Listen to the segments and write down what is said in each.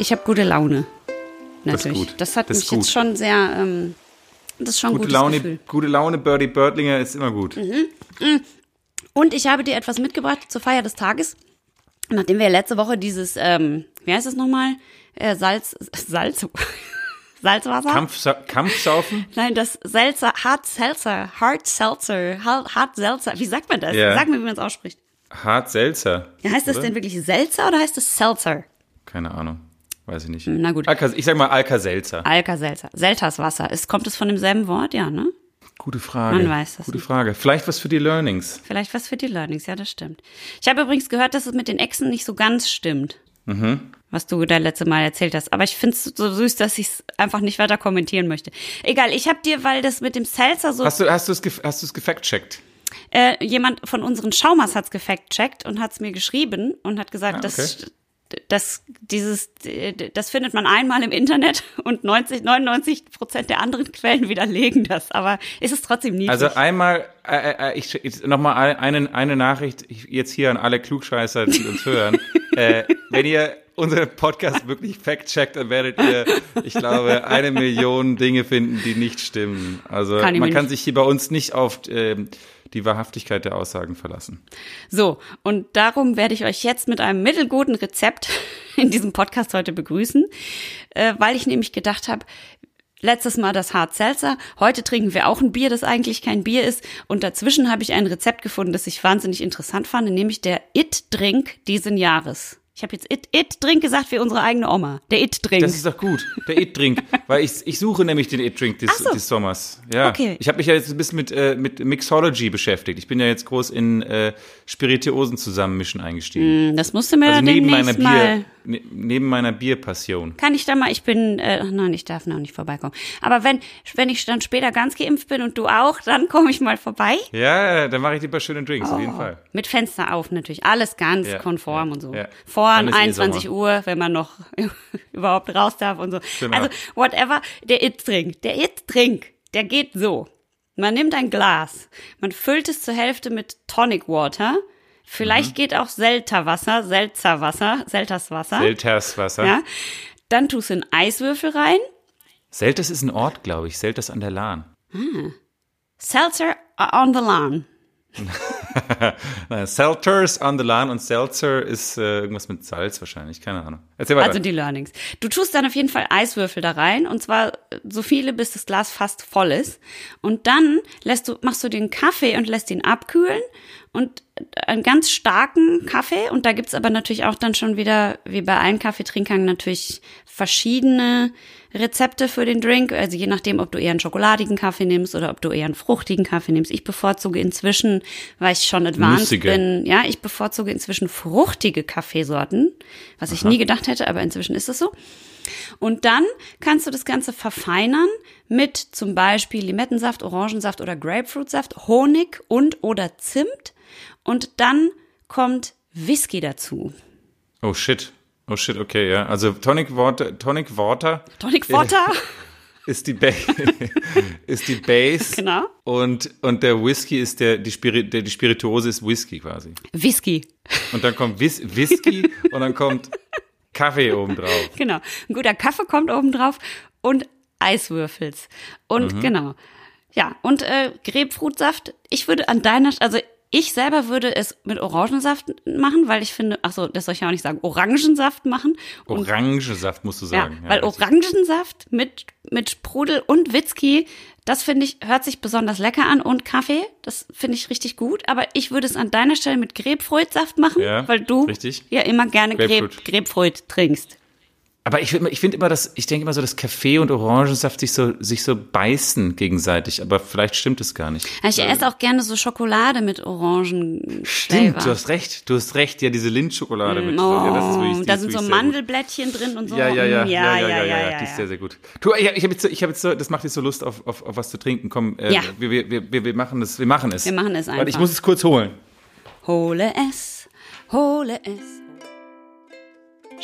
Ich habe gute Laune. Das ist Natürlich. gut. Das, hat Das mich gut. jetzt schon sehr. Ähm, das ist schon Gute Laune, Gefühl. gute Laune, Birdie Birdlinger ist immer gut. Und ich habe dir etwas mitgebracht zur Feier des Tages. Nachdem wir letzte Woche dieses, ähm, wie heißt es nochmal? Äh, Salz, Salz, Salzwasser? Kampfsa Kampfsaufen? Nein, das Seltzer, Hard Seltzer, Hard Seltzer, Hard, Hard Seltzer. Wie sagt man das? Ja. Sag mir, wie man es ausspricht. Hart Seltzer. Ja, heißt das oder? denn wirklich Seltzer oder heißt es Seltzer? Keine Ahnung. Weiß ich nicht. Na gut. Alka, ich sag mal Alka-Seltzer. Alka-Seltzer. Selterswasser. Ist, kommt es von demselben Wort? Ja, ne? Gute Frage. Man weiß das Gute nicht. Frage. Vielleicht was für die Learnings. Vielleicht was für die Learnings, ja, das stimmt. Ich habe übrigens gehört, dass es mit den Echsen nicht so ganz stimmt. Mhm. Was du da letzte Mal erzählt hast. Aber ich finde es so süß, dass ich es einfach nicht weiter kommentieren möchte. Egal, ich habe dir, weil das mit dem Seltzer so. Hast du hast du es hast du es gefact-checkt? Äh, jemand von unseren Schaumas hat's gefact-checkt und hat's mir geschrieben und hat gesagt, Ah, dass das dieses das findet man einmal im Internet und 90 99 Prozent der anderen Quellen widerlegen das, aber ist es trotzdem niedlich. Also einmal, äh, äh, ich, ich nochmal eine, eine Nachricht ich- jetzt hier an alle Klugscheißer, die uns hören. äh, wenn ihr unseren Podcast wirklich fact-checkt, dann werdet ihr, ich glaube, eine Million Dinge finden, die nicht stimmen. Also Kann man kann sich hier bei uns nicht auf ähm, die Wahrhaftigkeit der Aussagen verlassen. So, und darum werde ich euch jetzt mit einem mittelguten Rezept in diesem Podcast heute begrüßen, äh, weil ich nämlich gedacht habe, letztes Mal das Hard Seltzer, heute trinken wir auch ein Bier, das eigentlich kein Bier ist und dazwischen habe ich ein Rezept gefunden, das ich wahnsinnig interessant fand, nämlich der It-Drink diesen Jahres. Ich habe jetzt It- It-Drink gesagt wie unsere eigene Oma. Der It-Drink. Das ist doch gut, der It-Drink, weil ich, ich suche nämlich den It-Drink des, Ach so. des Sommers. Ja. Okay. Ich habe mich ja jetzt ein bisschen mit, äh, mit Mixology beschäftigt. Ich bin ja jetzt groß in äh, Spirituosen zusammenmischen eingestiegen. das musst du mir Also neben demnächst meiner mal... Ne, neben meiner Bierpassion. Kann ich da mal, ich bin, äh, nein, ich darf noch nicht vorbeikommen. Aber wenn, wenn ich dann später ganz geimpft bin und du auch, dann komme ich mal vorbei. Ja, dann mache ich lieber schöne Drinks, auf jeden Fall. Mit Fenster auf natürlich. Alles ganz Ja, konform ja, und so. ja. Vor Dann ist eh 21 Sommer. Uhr, wenn man noch überhaupt raus darf und so. Genau. Also, whatever. Der It-Drink. Der It-Drink, der geht so. Man nimmt ein Glas, man füllt es zur Hälfte mit Tonic Water. Mhm. Vielleicht geht auch Selterwasser, Seltzerwasser, Selterswasser. Selterswasser. ja. Dann tust du einen Eiswürfel rein. Selters ist ein Ort, glaube ich. Selters an der Lahn. Seltzer on the lawn. Nein, Selters on the Lahn und Seltzer ist äh, irgendwas mit Salz wahrscheinlich. Keine Ahnung. Erzähl weiter. Also die Learnings. Du tust dann auf jeden Fall Eiswürfel da rein und zwar so viele, bis das Glas fast voll ist. Und dann lässt du, machst du den Kaffee und lässt ihn abkühlen und einen ganz starken Kaffee. Und da gibt's aber natürlich auch dann schon wieder, wie bei allen Kaffeetrinkern, natürlich verschiedene Rezepte für den Drink. Also je nachdem, ob du eher einen schokoladigen Kaffee nimmst oder ob du eher einen fruchtigen Kaffee nimmst. Ich bevorzuge inzwischen, weil ich schon advanced Nussige. bin, ja, ich bevorzuge inzwischen fruchtige Kaffeesorten, was ich nie gedacht hätte, aber inzwischen ist es so. Und dann kannst du das Ganze verfeinern mit zum Beispiel Limettensaft, Orangensaft oder Grapefruitsaft, Honig und oder Zimt. Und dann kommt Whisky dazu. Oh shit. Oh shit, okay, ja. Also Tonic Water, Tonic Water Tonic Water, ist die, ba ist die Base. Genau. Und, und der Whisky ist der, die, Spirit, der, die Spirituose ist Whisky quasi. Whisky. Und dann kommt Whis Whisky und dann kommt Kaffee obendrauf. Genau. Ein guter Kaffee kommt oben drauf und Eiswürfels. Und genau. Ja, und äh, Grapefruitsaft. Ich würde an deiner, also ich selber würde es mit Orangensaft machen, weil ich finde, ach so, das soll ich ja auch nicht sagen, Orangensaft machen. Und Orangensaft musst du Ja, sagen. weil richtig. Orangensaft mit, mit Sprudel und Whisky, das finde ich, hört sich besonders lecker an und Kaffee, das finde ich richtig gut. Aber ich würde es an deiner Stelle mit Grapefruitsaft machen, Ja, weil du richtig. ja immer gerne Grapefruit. Grape, Grapefruit trinkst. Aber ich, ich finde immer, dass, ich denke immer so, dass Kaffee und Orangensaft sich so, sich so beißen gegenseitig, aber vielleicht stimmt es gar nicht. Ich esse auch gerne so Schokolade mit Orangen. Stimmt, du hast recht, du hast recht, ja, diese Lindschokolade mit. Oh, ja, das ist wirklich, die da sind so. Mandelblättchen drin und so. Ja, ja, ja, Mm, ja, ja, ja, ja, die ist sehr, sehr gut. Du, ich, ich habe jetzt, ich habe jetzt so, das macht jetzt so Lust auf, auf, auf was zu trinken. Komm, äh, Ja. wir, wir, wir, wir machen es, wir machen es. Wir machen es Warte, ich einfach. muss es kurz holen. Hole es, hole es.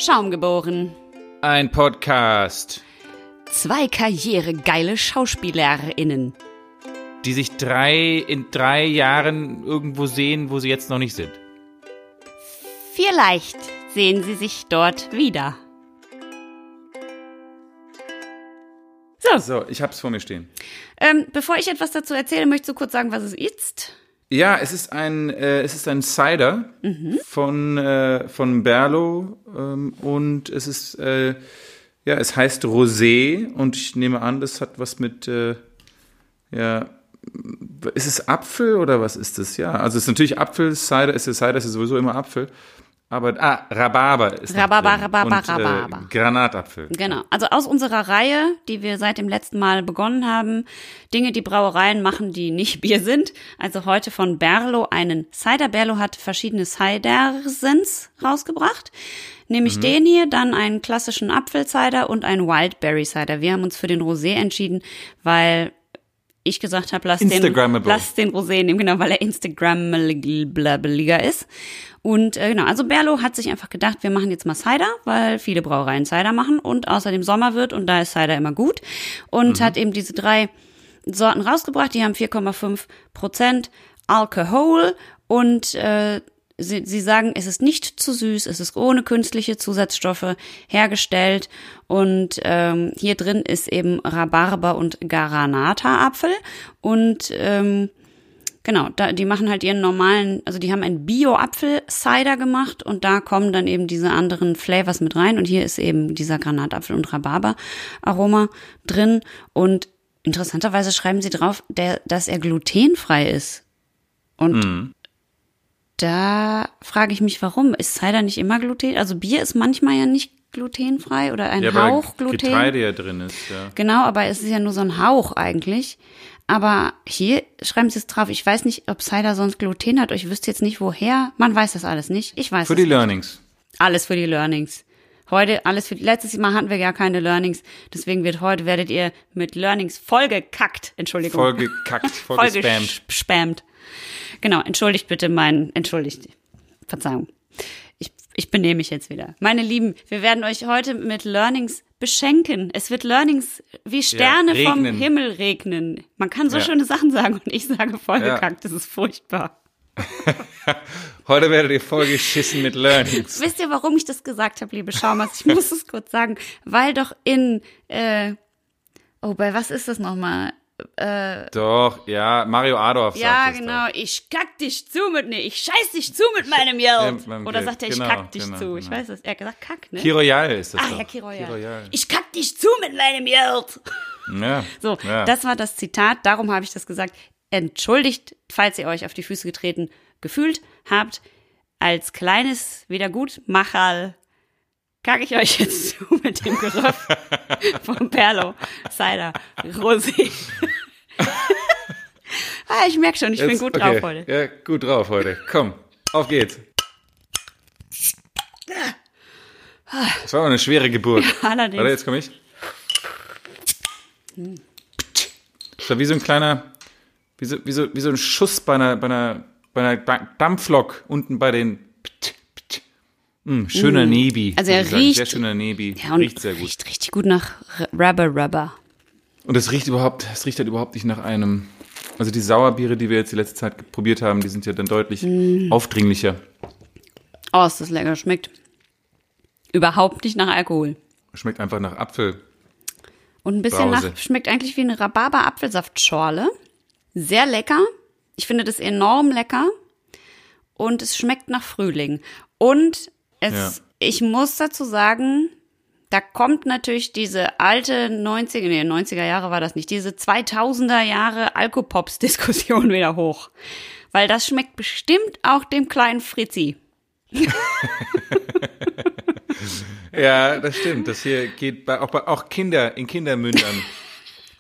Schaum geboren. Ein Podcast. Zwei karrieregeile SchauspielerInnen. Die sich drei in drei Jahren irgendwo sehen, wo sie jetzt noch nicht sind. Vielleicht sehen sie sich dort wieder. So. So, ich hab's vor mir stehen. Ähm, bevor ich etwas dazu erzähle, möchtest du kurz sagen, was es ist? Ja, es ist ein, äh, es ist ein Cider von, äh, von Berlo ähm, und es ist, äh, ja, es heißt Rosé und ich nehme an, das hat was mit, äh, ja, ist es Apfel oder was ist das? Ja, also es ist natürlich Apfel, Cider, ist Cider ist ja sowieso immer Apfel, aber, ah, Rhabarber ist Rhabarber, Rhabarber, und, Rhabarber. Äh, Granatapfel. Genau. Also aus unserer Reihe, die wir seit dem letzten Mal begonnen haben, Dinge, die Brauereien machen, die nicht Bier sind. Also heute von Berlo einen Cider. Berlo hat verschiedene Cidersens rausgebracht. Nämlich den hier, dann einen klassischen Apfelcider und einen Wildberry Cider. Wir haben uns für den Rosé entschieden, weil ich gesagt habe, lass den, Instagrammable. lass den Rosé nehmen, genau, weil er Instagrammabiliger ist. Und äh, genau, also Berlo hat sich einfach gedacht, wir machen jetzt mal Cider, weil viele Brauereien Cider machen und außerdem Sommer wird und da ist Cider immer gut. Und hat eben diese drei Sorten rausgebracht, die haben 4,5 Prozent Alkohol und äh, Sie, sie sagen, es ist nicht zu süß, es ist ohne künstliche Zusatzstoffe hergestellt und ähm, hier drin ist eben Rhabarber und Granata-Apfel und ähm, genau, da, die machen halt ihren normalen, also die haben einen Bio-Apfel-Cider gemacht und da kommen dann eben diese anderen Flavors mit rein und hier ist eben dieser Granatapfel und Rhabarber-Aroma drin und interessanterweise schreiben sie drauf, der, dass er glutenfrei ist. Und da frage ich mich, warum? Ist Cider nicht immer Gluten? Also Bier ist manchmal ja nicht glutenfrei oder ein Ja, weil Hauch Gluten. Getreide ja drin ist, ja. Genau, aber es ist ja nur so ein Hauch eigentlich. Aber hier schreiben sie es drauf. Ich weiß nicht, ob Cider sonst Gluten hat. Ich wüsste jetzt nicht, woher. Man weiß das alles nicht. Ich weiß Für die nicht. Learnings. Alles für die Learnings. Heute alles für letztes Mal hatten wir gar keine Learnings, deswegen wird heute werdet ihr mit Learnings vollgekackt. Entschuldigung. Vollgekackt, voll vollgespammt. gespammt. Genau, entschuldigt bitte meinen, entschuldigt. Verzeihung. Ich, ich benehme mich jetzt wieder. Meine Lieben, wir werden euch heute mit Learnings beschenken. Es wird Learnings wie Sterne vom regnen. Himmel regnen. Man kann so Ja. schöne Sachen sagen und ich sage vollgekackt. Das ist furchtbar. Heute werdet ihr vollgeschissen mit Learnings. Wisst ihr, warum ich das gesagt habe, liebe Schaumas? Ich muss es kurz sagen, weil doch in, äh, oh, bei was ist das nochmal? Doch, ja, Mario Adorf Ja, sagt genau, ich kack dich zu mit, ne, ich scheiß dich zu mit meinem Geld. Ja, Oder sagt er, ich Genau, kack dich genau, zu. Ich genau. weiß es, er hat gesagt kack, ne? Kiroyal ist das Ach doch. ja, Kiroyal. Kiroyal. Ich kack dich zu mit meinem Geld. Ja, So, ja. das war das Zitat, darum habe ich das gesagt. Entschuldigt, falls ihr euch auf die Füße getreten gefühlt habt. Als kleines Wiedergutmacherl kacke ich euch jetzt zu mit dem Geröff vom Perlo Cider Rosé. ah, ich merke schon, ich bin Jetzt- gut okay. drauf heute. Ja, gut drauf heute. Komm, auf geht's. Das war eine schwere Geburt. allerdings. Warte, jetzt komme ich. Das war wie so ein kleiner, wie so, wie so, wie so ein Schuss bei einer, bei einer, bei einer Dampflok unten bei den. Mm, schöner Nebi. Also er riecht- Sehr schöner Nebi. Ja, und riecht sehr gut. riecht richtig gut nach Rubber Rubber. Und es riecht überhaupt, es riecht halt überhaupt nicht nach einem. Also die Sauerbiere, die wir jetzt die letzte Zeit probiert haben, die sind ja dann deutlich Mm. aufdringlicher. Oh, ist das lecker, schmeckt überhaupt nicht nach Alkohol. Schmeckt einfach nach Apfel. Und ein bisschen Brause. nach, schmeckt eigentlich wie eine Rhabarber-Apfelsaftschorle. Sehr lecker. Ich finde das enorm lecker. Und es schmeckt nach Frühling. Und es, Ja. ich muss dazu sagen, da kommt natürlich diese alte 90er, nee, 90er Jahre war das nicht, diese 2000er Jahre Alkopops-Diskussion wieder hoch. Weil das schmeckt bestimmt auch dem kleinen Fritzi. Ja, das stimmt. Das hier geht bei, auch, bei, auch Kinder, in Kindermündern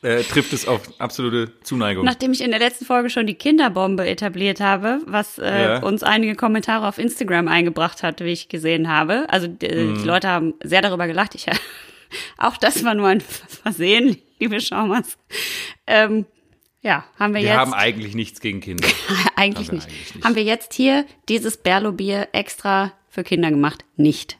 äh, trifft es auf absolute Zuneigung. Nachdem ich in der letzten Folge schon die Kinderbombe etabliert habe, was äh, Ja. uns einige Kommentare auf Instagram eingebracht hat, wie ich gesehen habe. Also äh, Mhm. die Leute haben sehr darüber gelacht. Ich, auch das war nur ein Versehen, liebe Schaumers. Ähm, ja, haben wir, wir jetzt haben eigentlich nichts gegen Kinder. eigentlich, haben wir nicht. eigentlich nicht. Haben wir jetzt hier dieses Berlo-Bier extra für Kinder gemacht? Nicht.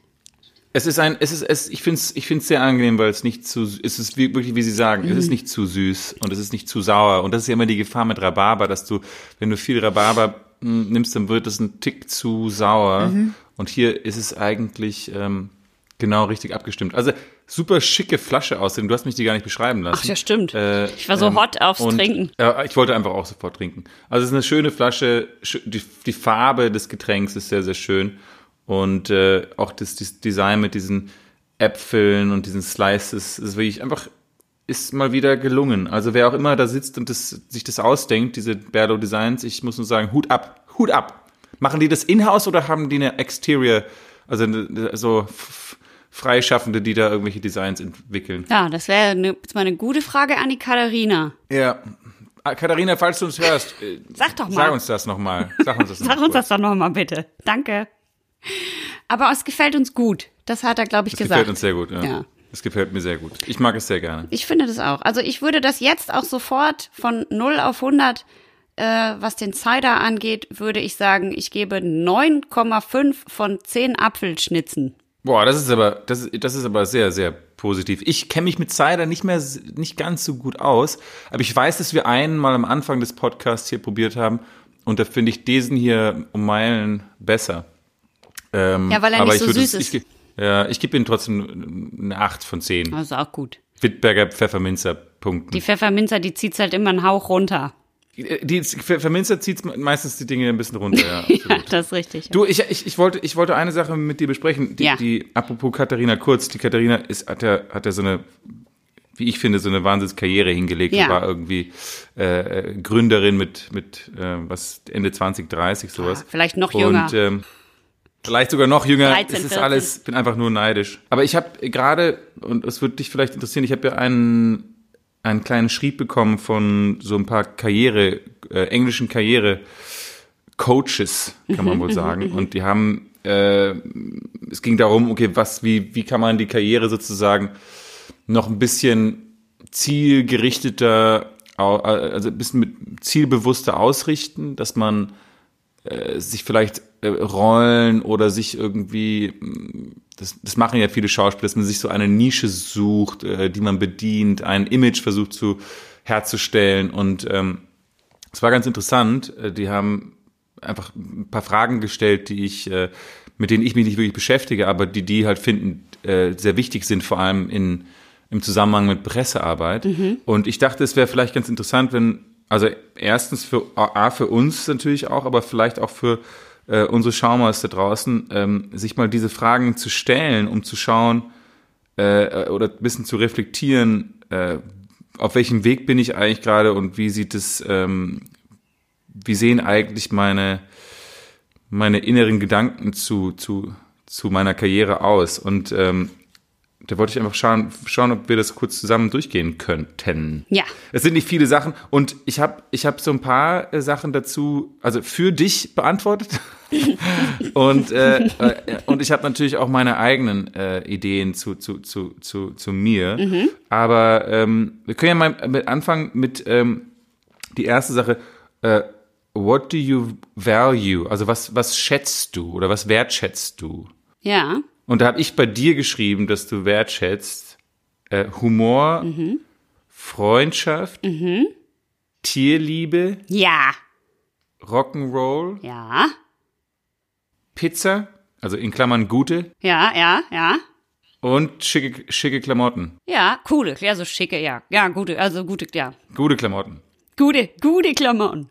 Es ist ein, es ist, es, ich finde es ich find's sehr angenehm, weil es nicht zu, es ist wirklich, wie Sie sagen, es ist nicht zu süß und es ist nicht zu sauer. Und das ist ja immer die Gefahr mit Rhabarber, dass du, wenn du viel Rhabarber mh, nimmst, dann wird es ein Tick zu sauer. Und hier ist es eigentlich ähm, genau richtig abgestimmt. Also super schicke Flasche aussehen. Du hast mich die gar nicht beschreiben lassen. Ach ja, stimmt. Äh, ich war so ähm, hot aufs und, Trinken. Ja, ich wollte einfach auch sofort trinken. Also es ist eine schöne Flasche. sch- Die, die Farbe des Getränks ist sehr, sehr schön. Und äh, auch das, das Design mit diesen Äpfeln und diesen Slices ist wirklich einfach, ist mal wieder gelungen. Also wer auch immer da sitzt und das, sich das ausdenkt, diese Berlo Designs, ich muss nur sagen, Hut ab, Hut ab. Machen die das in-house oder haben die eine Exterior, also eine- so Freischaffende, die da irgendwelche Designs entwickeln? Ja, das wäre ne, jetzt mal eine gute Frage an die Katharina. Ja. Ah, Katharina, falls du uns hörst, äh, Sag doch mal. sag uns das nochmal. Sag uns das Sag noch uns das doch nochmal bitte. Danke. Aber es gefällt uns gut. Das hat er, glaube ich, Das gesagt. gefällt uns sehr gut. Ja. Ja. Das gefällt mir sehr gut. Ich mag es sehr gerne. Ich finde das auch. Also ich würde das jetzt auch sofort von 0 auf 100, äh, was den Cider angeht, würde ich sagen, ich gebe 9,5 von 10 Apfelschnitzen. Boah, das ist aber, das ist, das ist aber sehr, sehr positiv. Ich kenne mich mit Cider nicht mehr, nicht ganz so gut aus, aber ich weiß, dass wir einen mal am Anfang des Podcasts hier probiert haben und da finde ich diesen hier um Meilen besser. Ähm, Ja, weil er nicht ich so süß es- ist. Ich, ja, ich gebe ihm trotzdem eine 8 von 10. Also auch gut. Wittberger Pfefferminzer Punkten. Die Pfefferminzer, die zieht's halt immer einen Hauch runter. Die Pfefferminzer zieht meistens die Dinge ein bisschen runter, ja. Ja, das ist richtig. Du, ich, ich, ich, wollte, ich wollte eine Sache mit dir besprechen. Die, Ja. die apropos Katharina Kurz, die Katharina ist, hat ja, hat ja so eine, wie ich finde, so eine Wahnsinnskarriere hingelegt. Ja. und war irgendwie äh, äh, Gründerin mit, mit äh, was Ende 20, 30, sowas. Ah, vielleicht noch jünger. Und ähm, vielleicht sogar noch jünger. 13, es ist 14. alles, bin einfach nur neidisch. Aber ich habe gerade, und es wird dich vielleicht interessieren, ich habe ja einen, einen kleinen Schrieb bekommen von so ein paar Karriere, äh, englischen Karriere. Coaches, kann man wohl sagen. Und die haben, äh, es ging darum, okay, was, wie, wie kann man die Karriere sozusagen noch ein bisschen zielgerichteter, au- also ein bisschen mit zielbewusster ausrichten, dass man äh, sich vielleicht äh, Rollen oder sich irgendwie, mh, das, das machen ja viele Schauspieler, dass man sich so eine Nische sucht, äh, die man bedient, ein Image versucht zu herzustellen und ähm, es war ganz interessant. Äh, Die haben einfach ein paar Fragen gestellt, die ich, äh, mit denen ich mich nicht wirklich beschäftige, aber die die halt finden äh, sehr wichtig sind, vor allem in im Zusammenhang mit Pressearbeit. Und ich dachte, es wäre vielleicht ganz interessant, wenn also erstens für A für uns natürlich auch, aber vielleicht auch für äh, unsere Schaumers da draußen, ähm, sich mal diese Fragen zu stellen, um zu schauen äh, oder ein bisschen zu reflektieren, äh, auf welchem Weg bin ich eigentlich gerade und wie sieht es, ähm, wie sehen eigentlich meine, meine inneren Gedanken zu, zu, zu meiner Karriere aus? Und ähm, da wollte ich einfach schauen, schauen, ob wir das kurz zusammen durchgehen könnten. Ja. Es sind nicht viele Sachen und ich habe ich hab so ein paar äh, Sachen dazu, also für dich beantwortet. und, äh, äh, und ich habe natürlich auch meine eigenen äh, Ideen zu, zu, zu, zu, zu mir. Aber ähm, wir können ja mal mit anfangen mit ähm, die erste Sache. Äh, what do you value? Also was, was schätzt du oder was wertschätzt du? Ja. Und da habe ich bei dir geschrieben, dass du wertschätzt äh, Humor, Freundschaft, Tierliebe, Ja. Rock'n'Roll, Ja. Pizza, also in Klammern gute Ja, ja, ja. und schicke, schicke Klamotten. Ja, coole, ja, so schicke, ja. Ja, gute, also gute, ja. Gute Klamotten. Gute, gute Klamotten.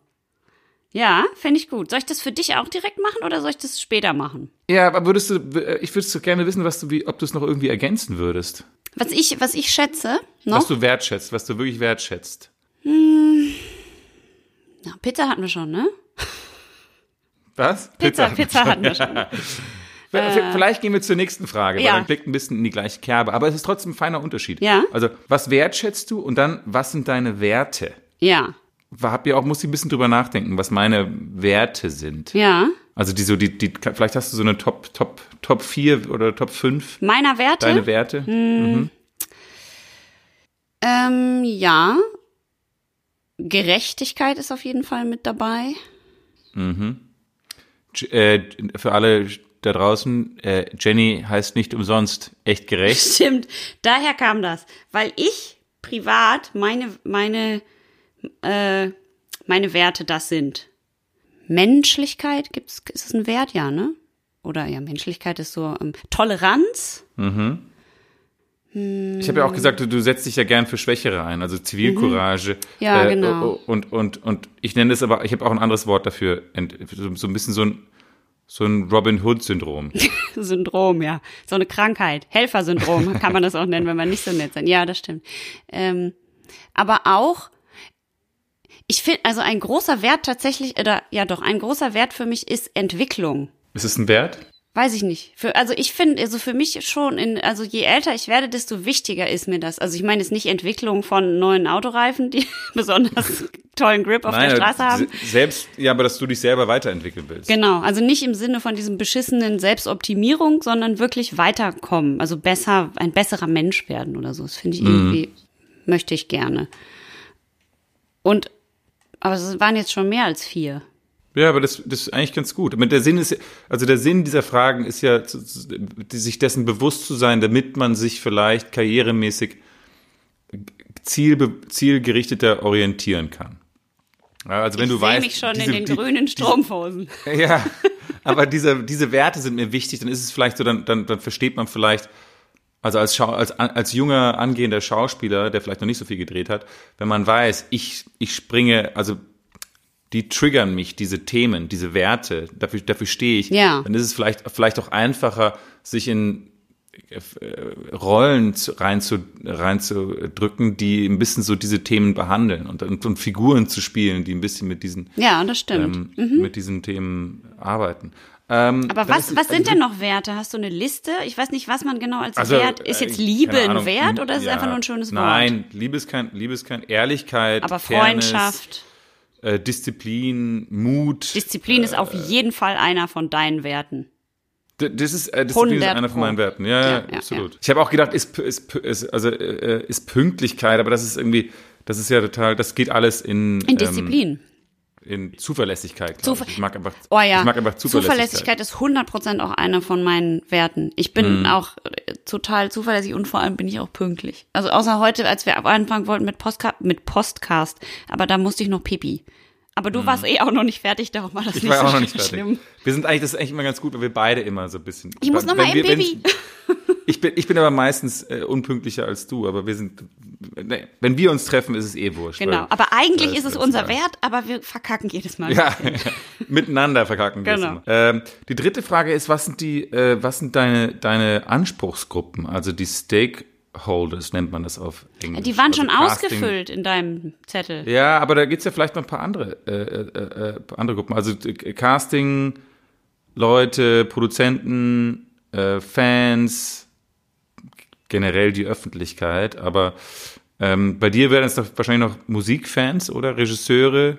Ja, fände ich gut. Soll ich das für dich auch direkt machen oder soll ich das später machen? Ja, aber würdest du, äh, ich würde so gerne wissen, was du, wie, ob du es noch irgendwie ergänzen würdest. Was ich, was ich schätze, noch. Was du wertschätzt, was du wirklich wertschätzt. Na, Pizza hatten wir schon, ne? Was? Pizza, Pizza hatten wir schon. V- Vielleicht gehen wir zur nächsten Frage, weil Ja. dann klickt ein bisschen in die gleiche Kerbe. Aber es ist trotzdem ein feiner Unterschied. Ja. Also, was wertschätzt du und dann, was sind deine Werte? Ja, Hab ihr auch, muss ich ein bisschen drüber nachdenken, was meine Werte sind. ja. Also die so, die, die, vielleicht hast du so eine Top, Top, Top 4 oder Top 5 Meiner Werte? deine Werte. Ähm, ja. Gerechtigkeit ist auf jeden Fall mit dabei. J- Äh, für alle da draußen, äh, Jenny heißt nicht umsonst echt gerecht. Stimmt, daher kam das. Weil ich privat meine, meine, äh, meine Werte das sind. Menschlichkeit, gibt's, ist es ein Wert, ja, ne? Oder ja, Menschlichkeit ist so ähm, Toleranz. Mhm. Ich habe ja auch gesagt, du, du setzt dich ja gern für Schwächere ein, also Zivilcourage. Mhm. Ja, genau. Und, und, und ich nenne es aber, ich habe auch ein anderes Wort dafür, so, so ein bisschen so ein, so ein Robin Hood-Syndrom. Syndrom, ja. So eine Krankheit. Helfersyndrom kann man das auch nennen, wenn man nicht so nett sein. Ja, das stimmt. Ähm, aber auch, ich finde, also ein großer Wert tatsächlich, oder ja doch, ein großer Wert für mich ist Entwicklung. Ist es ein Wert? Weiß ich nicht. Für, also ich finde, also für mich schon, in, also je älter ich werde, desto wichtiger ist mir das. Also ich meine jetzt nicht Entwicklung von neuen Autoreifen, die besonders tollen Grip auf Nein, der Straße haben. Selbst, ja, aber dass du dich selber weiterentwickeln willst. Genau, also nicht im Sinne von diesem beschissenen Selbstoptimierung, sondern wirklich weiterkommen. Also besser, ein besserer Mensch werden oder so. Das finde ich Mhm. irgendwie, möchte ich gerne. Und, aber es waren jetzt schon mehr als vier. Ja, aber das, das ist eigentlich ganz gut. Aber der Sinn ist, also der Sinn dieser Fragen ist ja, sich dessen bewusst zu sein, damit man sich vielleicht karrieremäßig zielbe, zielgerichteter orientieren kann. Also wenn ich du sehe weißt, mich schon diese- in den die- grünen Strumpfhosen. Ja, aber diese, diese Werte sind mir wichtig, dann ist es vielleicht so, dann, dann, dann versteht man vielleicht, also als, Schau, als, als junger angehender Schauspieler, der vielleicht noch nicht so viel gedreht hat, wenn man weiß, ich, ich springe, also die triggern mich, diese Themen, diese Werte, dafür, dafür stehe ich, Ja. dann ist es vielleicht, vielleicht auch einfacher, sich in äh, Rollen zu, rein zu, reinzudrücken, die ein bisschen so diese Themen behandeln und, und, und Figuren zu spielen, die ein bisschen mit diesen Ja, das stimmt. ähm, mit diesen Themen arbeiten. Ähm, Aber was, ist- was sind also, denn noch Werte? Hast du eine Liste? Ich weiß nicht, was man genau als also, Wert. Ist äh, jetzt Liebe ein Wert oder ist es ja, einfach nur ein schönes Wort? Nein, Liebe ist kein, Liebe ist kein Ehrlichkeit, Aber Fairness, Freundschaft, äh, Disziplin, Mut. Disziplin ist auf jeden Fall einer von deinen Werten. Das ist, äh, Disziplin ist 100 einer von meinen. Werten. Ja, ja, Ja, ja, absolut. Ich habe auch gedacht, ist, ist, ist, also, äh, ist Pünktlichkeit, aber das ist irgendwie, das ist ja total, das geht alles in, In Disziplin. Ähm, in Zuverlässigkeit. Zuver- ich. ich mag einfach, Oh ja. ich mag einfach Zuverlässigkeit. Zuverlässigkeit ist 100% auch einer von meinen Werten. Ich bin Mhm. auch äh, total zuverlässig und vor allem bin ich auch pünktlich. Also außer heute, als wir anfangen wollten mit, Postka mit Postcast, aber da musste ich noch pipi. Aber du warst eh auch noch nicht fertig, darum war das. Ich nicht war so auch noch nicht schlimm. fertig. Wir sind eigentlich, das ist eigentlich immer ganz gut, weil wir beide immer so ein bisschen. Ich muss noch mal Wenn eben wir- Baby. Ich bin, ich bin aber meistens äh, unpünktlicher als du, aber wir sind, ne, wenn wir uns treffen, ist es eh wurscht. Genau, weil- aber eigentlich ist es unser Wert, aber wir verkacken jedes Mal. Ja, miteinander verkacken wir es Genau. Ähm, die dritte Frage ist, was sind die, äh, was sind deine, deine Anspruchsgruppen, also die Stakeholders nennt man das auf Englisch. Die waren also schon Casting- ausgefüllt in deinem Zettel. Ja, aber da gibt's ja vielleicht noch ein paar andere, äh, äh, äh, andere Gruppen. Also äh, Casting, Leute, Produzenten, äh, Fans, generell die Öffentlichkeit. Aber ähm, bei dir wären es doch wahrscheinlich noch Musikfans oder Regisseure.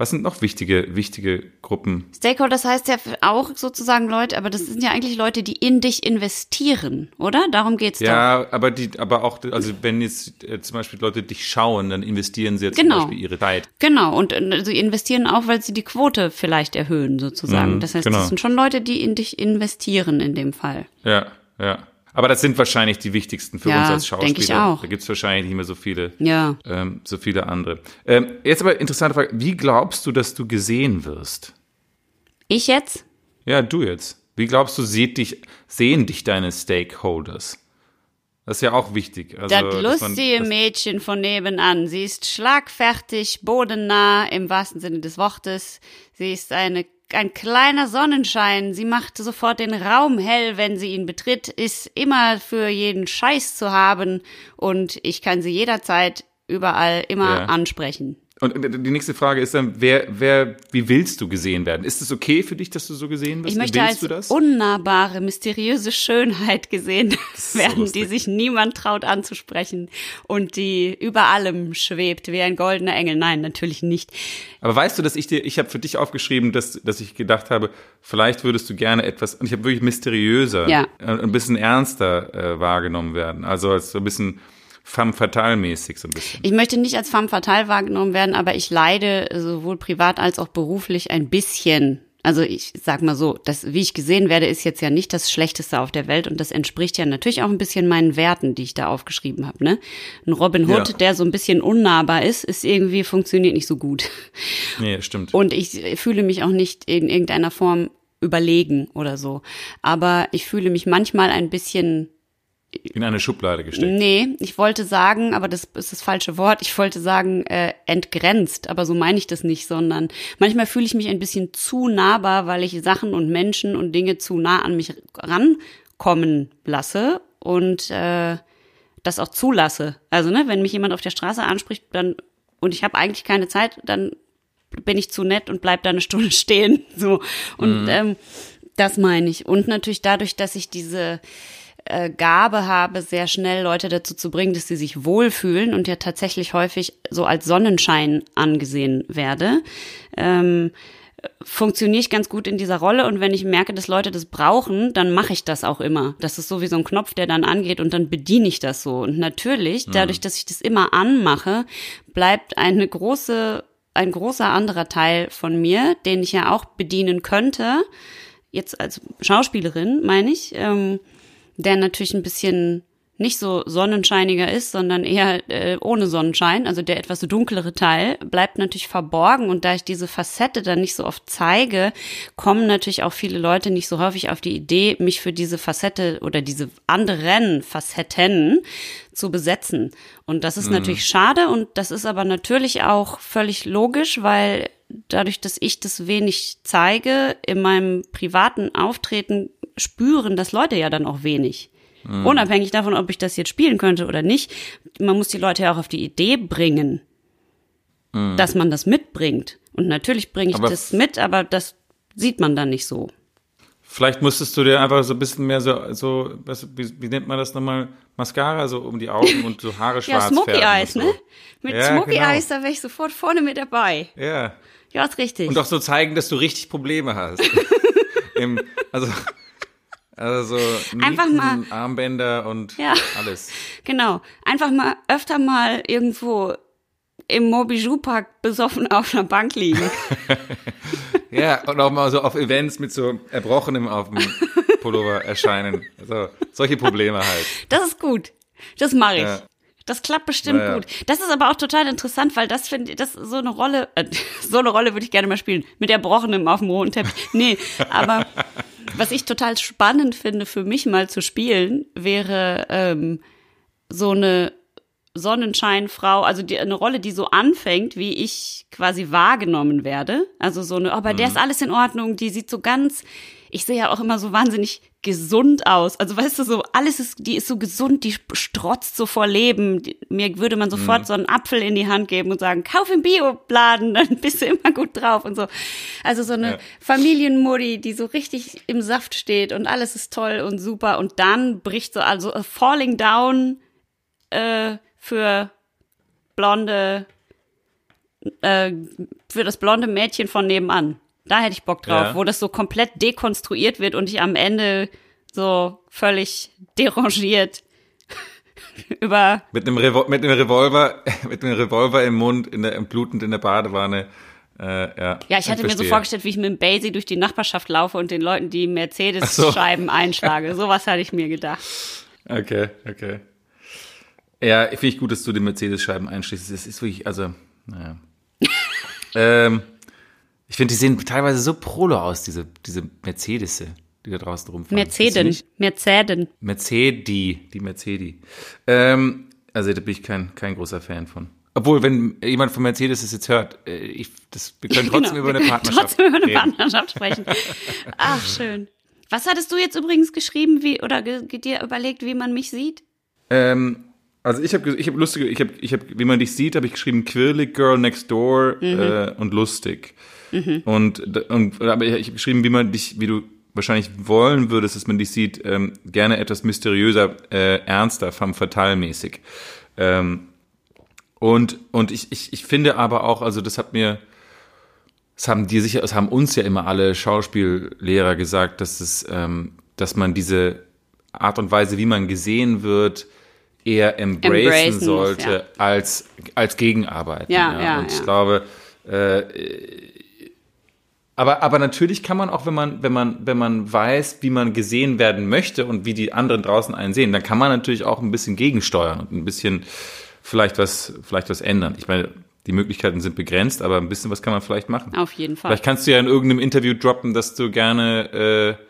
Was sind noch wichtige, wichtige Gruppen? Stakeholders heißt ja auch sozusagen Leute, aber das sind ja eigentlich Leute, die in dich investieren, oder? Darum geht's doch. Ja, aber die, aber auch, also wenn jetzt äh, zum Beispiel Leute dich schauen, dann investieren sie jetzt Genau. zum Beispiel ihre Zeit. Genau, und äh, sie investieren auch, weil sie die Quote vielleicht erhöhen, sozusagen. Mhm, das heißt, genau. das sind schon Leute, die in dich investieren in dem Fall. Ja, ja. Aber das sind wahrscheinlich die wichtigsten für Ja, uns als denk Schauspieler. ich auch. Da gibt's wahrscheinlich nicht mehr so viele, Ja. ähm, so viele andere. Ähm, jetzt aber interessante Frage. Wie glaubst du, dass du gesehen wirst? Ich jetzt? Ja, du jetzt. Wie glaubst du, sieht dich, sehen dich deine Stakeholders? Das ist ja auch wichtig. Also, Das man- lustige dass- Mädchen von nebenan. Sie ist schlagfertig, bodennah im wahrsten Sinne des Wortes. Sie ist eine, ein kleiner Sonnenschein. Sie macht sofort den Raum hell, wenn sie ihn betritt, ist immer für jeden Scheiß zu haben und ich kann sie jederzeit überall immer Ja. ansprechen. Und die nächste Frage ist dann, wer, wer, wie willst du gesehen werden? Ist es okay für dich, dass du so gesehen wirst? Ich möchte willst als unnahbare, mysteriöse Schönheit gesehen so werden, die lustig. sich niemand traut anzusprechen und die über allem schwebt wie ein goldener Engel. Nein, natürlich nicht. Aber weißt du, dass ich dir, ich habe für dich aufgeschrieben, dass, dass ich gedacht habe, vielleicht würdest du gerne etwas, und ich habe wirklich mysteriöser, Ja. äh, ein bisschen ernster äh, wahrgenommen werden. Also als so ein bisschen femme fatale mäßig so ein bisschen. Ich möchte nicht als femme fatale wahrgenommen werden, aber ich leide sowohl privat als auch beruflich ein bisschen. Also ich sag mal so, das, wie ich gesehen werde, ist jetzt ja nicht das Schlechteste auf der Welt und das entspricht ja natürlich auch ein bisschen meinen Werten, die ich da aufgeschrieben habe. Ne? Ein Robin Hood, Ja. der so ein bisschen unnahbar ist, ist irgendwie funktioniert nicht so gut. Nee, stimmt. Und ich fühle mich auch nicht in irgendeiner Form überlegen oder so. Aber ich fühle mich manchmal ein bisschen in eine Schublade gesteckt. Nee, ich wollte sagen, aber das ist das falsche Wort. Ich wollte sagen, äh, entgrenzt, aber so meine ich das nicht, sondern manchmal fühle ich mich ein bisschen zu nahbar, weil ich Sachen und Menschen und Dinge zu nah an mich rankommen lasse und äh, das auch zulasse. Also, ne, wenn mich jemand auf der Straße anspricht, dann und ich habe eigentlich keine Zeit, dann bin ich zu nett und bleib da eine Stunde stehen. So. Und mhm. ähm, das meine ich. Und natürlich dadurch, dass ich diese äh, Gabe habe, sehr schnell Leute dazu zu bringen, dass sie sich wohlfühlen und ja tatsächlich häufig so als Sonnenschein angesehen werde, ähm, funktioniere ich ganz gut in dieser Rolle und wenn ich merke, dass Leute das brauchen, dann mache ich das auch immer. Das ist so wie so ein Knopf, der dann angeht und dann bediene ich das so. Und natürlich, mhm. dadurch, dass ich das immer anmache, bleibt eine große, ein großer anderer Teil von mir, den ich ja auch bedienen könnte, jetzt als Schauspielerin, meine ich, ähm, der natürlich ein bisschen nicht so sonnenscheiniger ist, sondern eher äh, ohne Sonnenschein, also der etwas dunklere Teil, bleibt natürlich verborgen. Und da ich diese Facette dann nicht so oft zeige, kommen natürlich auch viele Leute nicht so häufig auf die Idee, mich für diese Facette oder diese anderen Facetten zu besetzen. Und das ist mhm. natürlich schade und das ist aber natürlich auch völlig logisch, weil dadurch, dass ich das wenig zeige, in meinem privaten Auftreten spüren das Leute ja dann auch wenig. Mhm. Unabhängig davon, ob ich das jetzt spielen könnte oder nicht. Man muss die Leute ja auch auf die Idee bringen, mhm. dass man das mitbringt. Und natürlich bringe ich aber das mit, aber das sieht man dann nicht so. Vielleicht musstest du dir einfach so ein bisschen mehr so, so wie, wie nennt man das nochmal? Mascara, so um die Augen und so Haare schwarz Ja, Smoky Eyes, so. ne? Mit ja, Smoky genau. Eyes, da wäre ich sofort vorne mit dabei. Ja. Ja, ist richtig. Und auch so zeigen, dass du richtig Probleme hast. Im, also, also Nieten, einfach mal Armbänder und ja, alles. Genau. Einfach mal öfter mal irgendwo im Mobijou Park besoffen auf einer Bank liegen. ja, und auch mal so auf Events mit so Erbrochenem auf dem Pullover erscheinen. Also solche Probleme halt. Das ist gut. Das mache ich. Ja. Das klappt bestimmt naja. gut. Das ist aber auch total interessant, weil das finde das so eine Rolle, äh, so eine Rolle würde ich gerne mal spielen. Mit Erbrochenem auf dem roten Teppich. Nee, aber was ich total spannend finde für mich mal zu spielen, wäre ähm, so eine Sonnenscheinfrau, also die, eine Rolle, die so anfängt, wie ich quasi wahrgenommen werde. Also so eine, aber oh, mhm. der ist alles in Ordnung, die sieht so ganz, ich sehe ja auch immer so wahnsinnig gesund aus. Also weißt du, so alles ist, die ist so gesund, die strotzt so vor Leben. Die, mir würde man sofort mhm. so einen Apfel in die Hand geben und sagen, kauf im Bioladen, dann bist du immer gut drauf und so. Also so eine ja. Familienmutti, die so richtig im Saft steht und alles ist toll und super und dann bricht so also Falling Down äh, für blonde äh, für das blonde Mädchen von nebenan. Da hätte ich Bock drauf, ja. wo das so komplett dekonstruiert wird und ich am Ende so völlig derangiert über mit einem, Revo mit einem Revolver mit einem Revolver im Mund in der blutend in der Badewanne äh, ja, ja, ich hatte ich mir so vorgestellt, wie ich mit dem Basie durch die Nachbarschaft laufe und den Leuten die Mercedes-Scheiben so. einschlage. Sowas hatte ich mir gedacht. Okay, okay. Ja, finde ich gut, dass du die Mercedes-Scheiben einschließt. Das ist wirklich, also, naja. ähm, ich finde, die sehen teilweise so prolo aus, diese, diese Mercedes, die da draußen rumfahren. Mercedes. Mercedes. Mercedes, die Mercedes. Ähm, also da bin ich kein, kein großer Fan von. Obwohl, wenn jemand von Mercedes es jetzt hört, äh, ich, das, wir können trotzdem genau, über eine Partnerschaft trotzdem über eine. Partnerschaft sprechen. Ach, schön. Was hattest du jetzt übrigens geschrieben, wie, oder dir überlegt, wie man mich sieht? Ähm, also ich habe ich hab lustige, ich habe, ich hab, wie man dich sieht, habe ich geschrieben Quirlig Girl Next Door mhm. äh, und lustig. Mhm. Und, und aber ich habe geschrieben, wie man dich, wie du wahrscheinlich wollen würdest, dass man dich sieht, ähm, gerne etwas mysteriöser, äh, ernster, femme fatale mäßig. Ähm, und und ich, ich, ich finde aber auch, also das hat mir, das haben dir sicher, das haben uns ja immer alle Schauspiellehrer gesagt, dass es, ähm, dass man diese Art und Weise, wie man gesehen wird, eher embracen, embracen sollte ja. als als Gegenarbeiten. Ja, ja. ja und ich glaube, äh, aber, aber natürlich kann man auch, wenn man, wenn man, wenn man weiß, wie man gesehen werden möchte und wie die anderen draußen einen sehen, dann kann man natürlich auch ein bisschen gegensteuern und ein bisschen vielleicht was, vielleicht was ändern. Ich meine, die Möglichkeiten sind begrenzt, aber ein bisschen was kann man vielleicht machen. Auf jeden Fall. Vielleicht kannst du ja in irgendeinem Interview droppen, dass du gerne äh,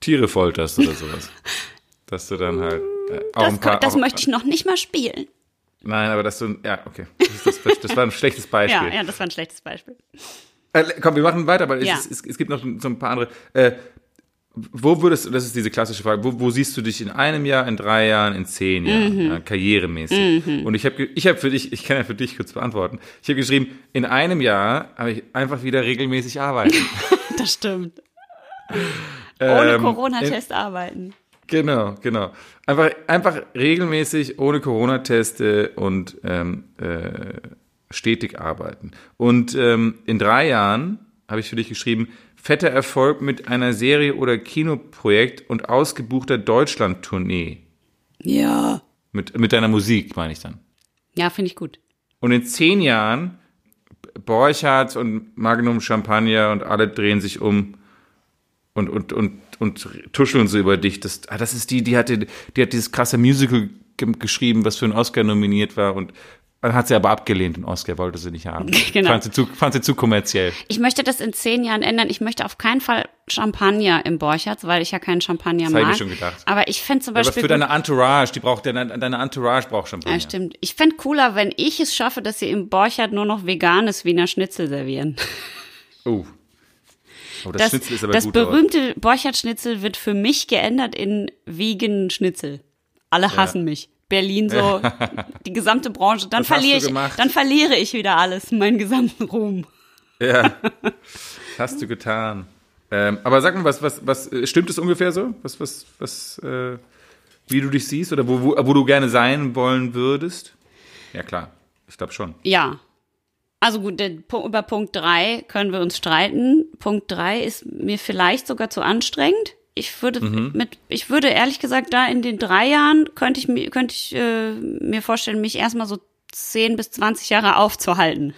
Tiere folterst oder sowas. dass du dann halt Das, ein paar, das auch, möchte ich noch nicht mal spielen. Nein, aber das so, ja, okay. Das, das, das war ein schlechtes Beispiel. Ja, ja, das war ein schlechtes Beispiel. Äh, komm, wir machen weiter, weil Ja. es, es, es gibt noch so ein paar andere. Äh, wo würdest du, das ist diese klassische Frage, wo, wo siehst du dich in einem Jahr, in drei Jahren, in zehn Jahren, Mhm. ja, karrieremäßig? Und ich habe ich hab für dich, ich kann ja für dich kurz beantworten, ich habe geschrieben, in einem Jahr habe ich einfach wieder regelmäßig arbeiten. Das stimmt. Ohne Ähm, Corona-Test arbeiten. Genau, genau. Einfach, einfach regelmäßig ohne Corona-Teste und ähm, äh, stetig arbeiten. Und ähm, in drei Jahren habe ich für dich geschrieben, fetter Erfolg mit einer Serie oder Kinoprojekt und ausgebuchter Deutschland-Tournee. Ja. Mit, mit deiner Musik, meine ich dann. Ja, finde ich gut. Und in zehn Jahren Borchardt und Magnum Champagner und alle drehen sich um und, und, und, und tuscheln so über dich. Das, ah, das ist die, die hatte, die hat dieses krasse Musical ge geschrieben, was für einen Oscar nominiert war und dann hat sie aber abgelehnt, den Oscar wollte sie nicht haben. Genau. Fand sie zu, fand sie zu kommerziell. Ich möchte das in zehn Jahren ändern. Ich möchte auf keinen Fall Champagner im Borchardt, weil ich ja keinen Champagner Das habe ich mag. mir schon gedacht. Aber ich fände zum Aber Beispiel. für gut- deine Entourage, die braucht, deine, deine Entourage braucht Champagner. ja, stimmt. Ich fände cooler, wenn ich es schaffe, dass sie im Borchardt nur noch veganes Wiener Schnitzel servieren. Oh. Oh, das, Das, Schnitzel ist aber das gut berühmte Borchardt-Schnitzel wird für mich geändert in vegan Schnitzel. Alle hassen mich. Berlin so, die gesamte Branche. Dann verliere ich, gemacht? dann verliere ich wieder alles, meinen gesamten Ruhm. Ja, das hast du getan. Ähm, aber sag mal, was, was, was, äh, stimmt es ungefähr so? Was, was, was, äh, wie du dich siehst oder wo, wo, wo du gerne sein wollen würdest? Ja, klar. Ich glaube schon. Ja. Also gut, über Punkt drei können wir uns streiten. Punkt drei ist mir vielleicht sogar zu anstrengend. Ich würde Mhm. mit, ich würde ehrlich gesagt da in den drei Jahren könnte ich mir, könnte ich äh, mir vorstellen, mich erstmal so 10 bis 20 Jahre aufzuhalten.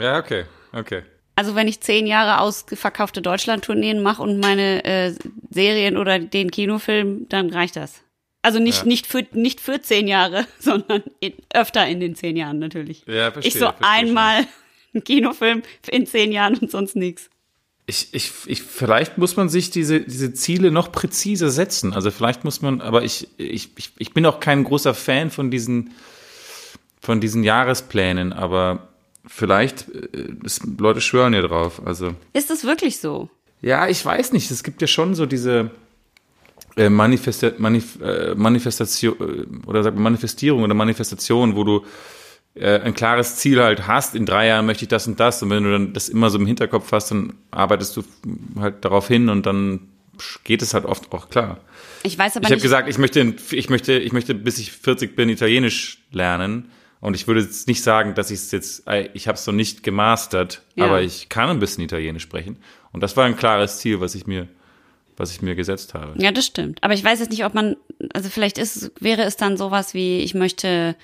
Ja, okay, okay. Also wenn ich zehn Jahre ausverkaufte Deutschland-Tourneen mache und meine äh, Serien oder den Kinofilm, dann reicht das. Also nicht, Ja. nicht, für, nicht für zehn Jahre, sondern in, öfter in den zehn Jahren natürlich. Ja, verstehe, ich so verstehe einmal einen Kinofilm in zehn Jahren und sonst nichts. Ich, ich, ich, vielleicht muss man sich diese, diese Ziele noch präziser setzen. Also vielleicht muss man, aber ich, ich, ich, ich bin auch kein großer Fan von diesen, von diesen Jahresplänen, aber vielleicht, äh, es, Leute schwören ja drauf. Also. Ist das wirklich so? Ja, ich weiß nicht. Es gibt ja schon so diese äh, Manifesta Manif äh, Manifestation äh, oder sagt man Manifestierung oder Manifestation, wo du äh, ein klares Ziel halt hast. In drei Jahren möchte ich das und das. Und wenn du dann das immer so im Hinterkopf hast, dann arbeitest du halt darauf hin und dann geht es halt oft auch klar. Ich weiß aber Ich habe gesagt, ich möchte, ich möchte, ich möchte, bis ich 40 bin, Italienisch lernen. Und ich würde jetzt nicht sagen, dass ich es jetzt, äh, ich habe es noch nicht gemastert, Ja. aber ich kann ein bisschen Italienisch sprechen. Und das war ein klares Ziel, was ich mir, was ich mir gesetzt habe. ja, das stimmt. Aber ich weiß jetzt nicht, ob man, also vielleicht ist, wäre es dann sowas wie, ich möchte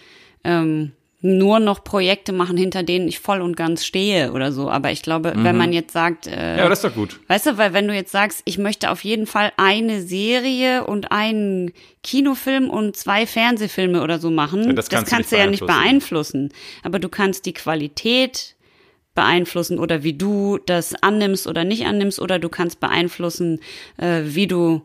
ähm, nur noch Projekte machen, hinter denen ich voll und ganz stehe oder so. Aber ich glaube, wenn man jetzt sagt, äh, Mhm. Ja, das ist doch gut. Weißt du, weil wenn du jetzt sagst, ich möchte auf jeden Fall eine Serie und einen Kinofilm und zwei Fernsehfilme oder so machen, Ja, das das kannst du kannst du ja nicht beeinflussen. Aber du kannst die Qualität beeinflussen oder wie du das annimmst oder nicht annimmst oder du kannst beeinflussen, äh, wie du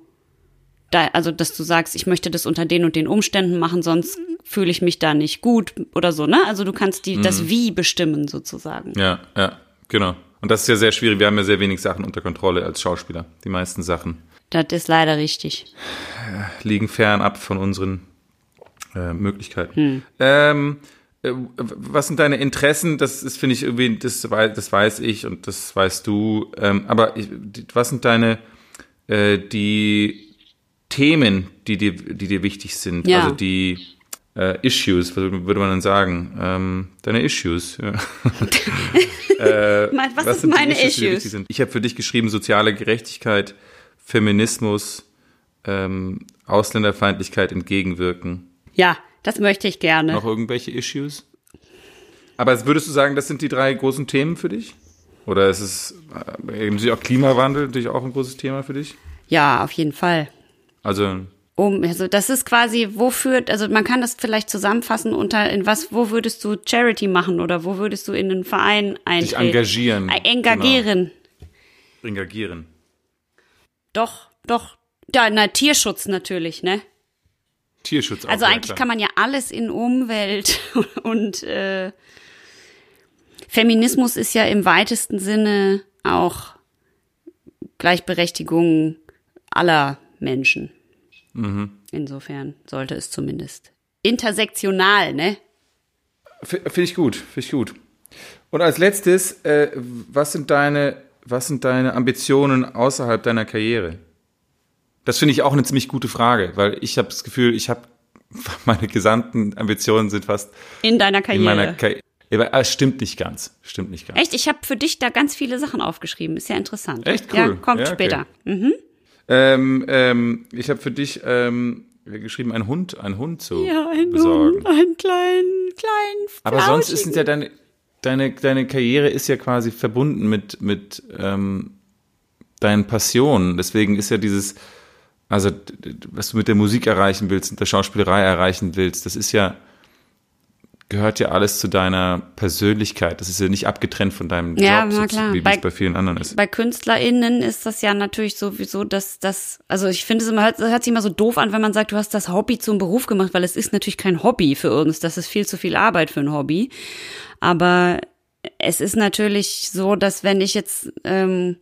da, also dass du sagst, ich möchte das unter den und den Umständen machen, sonst fühle ich mich da nicht gut oder so, ne? Also du kannst die, Mhm. das Wie bestimmen sozusagen. Ja, ja, genau. Und das ist ja sehr schwierig. Wir haben ja sehr wenig Sachen unter Kontrolle als Schauspieler. Die meisten Sachen Das ist leider richtig. liegen fernab von unseren äh, Möglichkeiten. Ähm, äh, was sind deine Interessen? Das ist, finde ich, irgendwie, das, wei- das weiß ich und das weißt du. Ähm, aber ich, die- was sind deine äh, die Themen, die dir, die dir wichtig sind? Ja. Also die äh, Issues, was würde man dann sagen? Ähm, deine Issues. Ja. Was, Was ist sind die meine die dir Issues? wichtig sind? Ich habe für dich geschrieben soziale Gerechtigkeit, Feminismus, ähm, Ausländerfeindlichkeit entgegenwirken. Ja, das möchte ich gerne. Noch irgendwelche Issues? Aber würdest du sagen, das sind die drei großen Themen für dich? Oder ist es äh, eben auch Klimawandel natürlich auch ein großes Thema für dich? Ja, auf jeden Fall. Also Um, also das ist quasi, wofür, also man kann das vielleicht zusammenfassen unter, in was, wo würdest du Charity machen oder wo würdest du in einen Verein eintreten? engagieren, Äh, engagieren. engagieren. Doch, doch. Ja, na, Tierschutz natürlich, ne? Tierschutz. Also eigentlich kann man ja alles in Umwelt und äh, Feminismus ist ja im weitesten Sinne auch Gleichberechtigung aller Menschen. Mhm. Insofern sollte es zumindest intersektional, ne? Finde ich gut, finde ich gut. Und als letztes, äh, was sind deine, was sind deine Ambitionen außerhalb deiner Karriere? Das finde ich auch eine ziemlich gute Frage, weil ich habe das Gefühl, ich habe meine gesamten Ambitionen sind fast In deiner in Karriere. meiner Karriere. Aber es stimmt nicht ganz, stimmt nicht ganz. Echt? Ich habe für dich da ganz viele Sachen aufgeschrieben. Ist ja interessant. Echt? Ja, Cool. kommt Ja, okay. später. Mhm. Ähm, ähm, ich habe für dich ähm, geschrieben, einen Hund, einen Hund zu Ja, ein besorgen. Hund, einen kleinen, kleinen, Aber sonst ist ja deine, deine, deine Karriere ist ja quasi verbunden mit, mit ähm, deinen Passionen. Deswegen ist ja dieses, also was du mit der Musik erreichen willst, mit der Schauspielerei erreichen willst, das ist ja, gehört ja alles zu deiner Persönlichkeit. Das ist ja nicht abgetrennt von deinem Job, Ja, na so, klar. wie Bei- es bei vielen anderen ist. Bei KünstlerInnen ist das ja natürlich sowieso, dass das, also ich finde es immer, hört, hört sich immer so doof an, wenn man sagt, du hast das Hobby zum Beruf gemacht, weil es ist natürlich kein Hobby für uns. Das ist viel zu viel Arbeit für ein Hobby. Aber es ist natürlich so, dass wenn ich jetzt, ähm,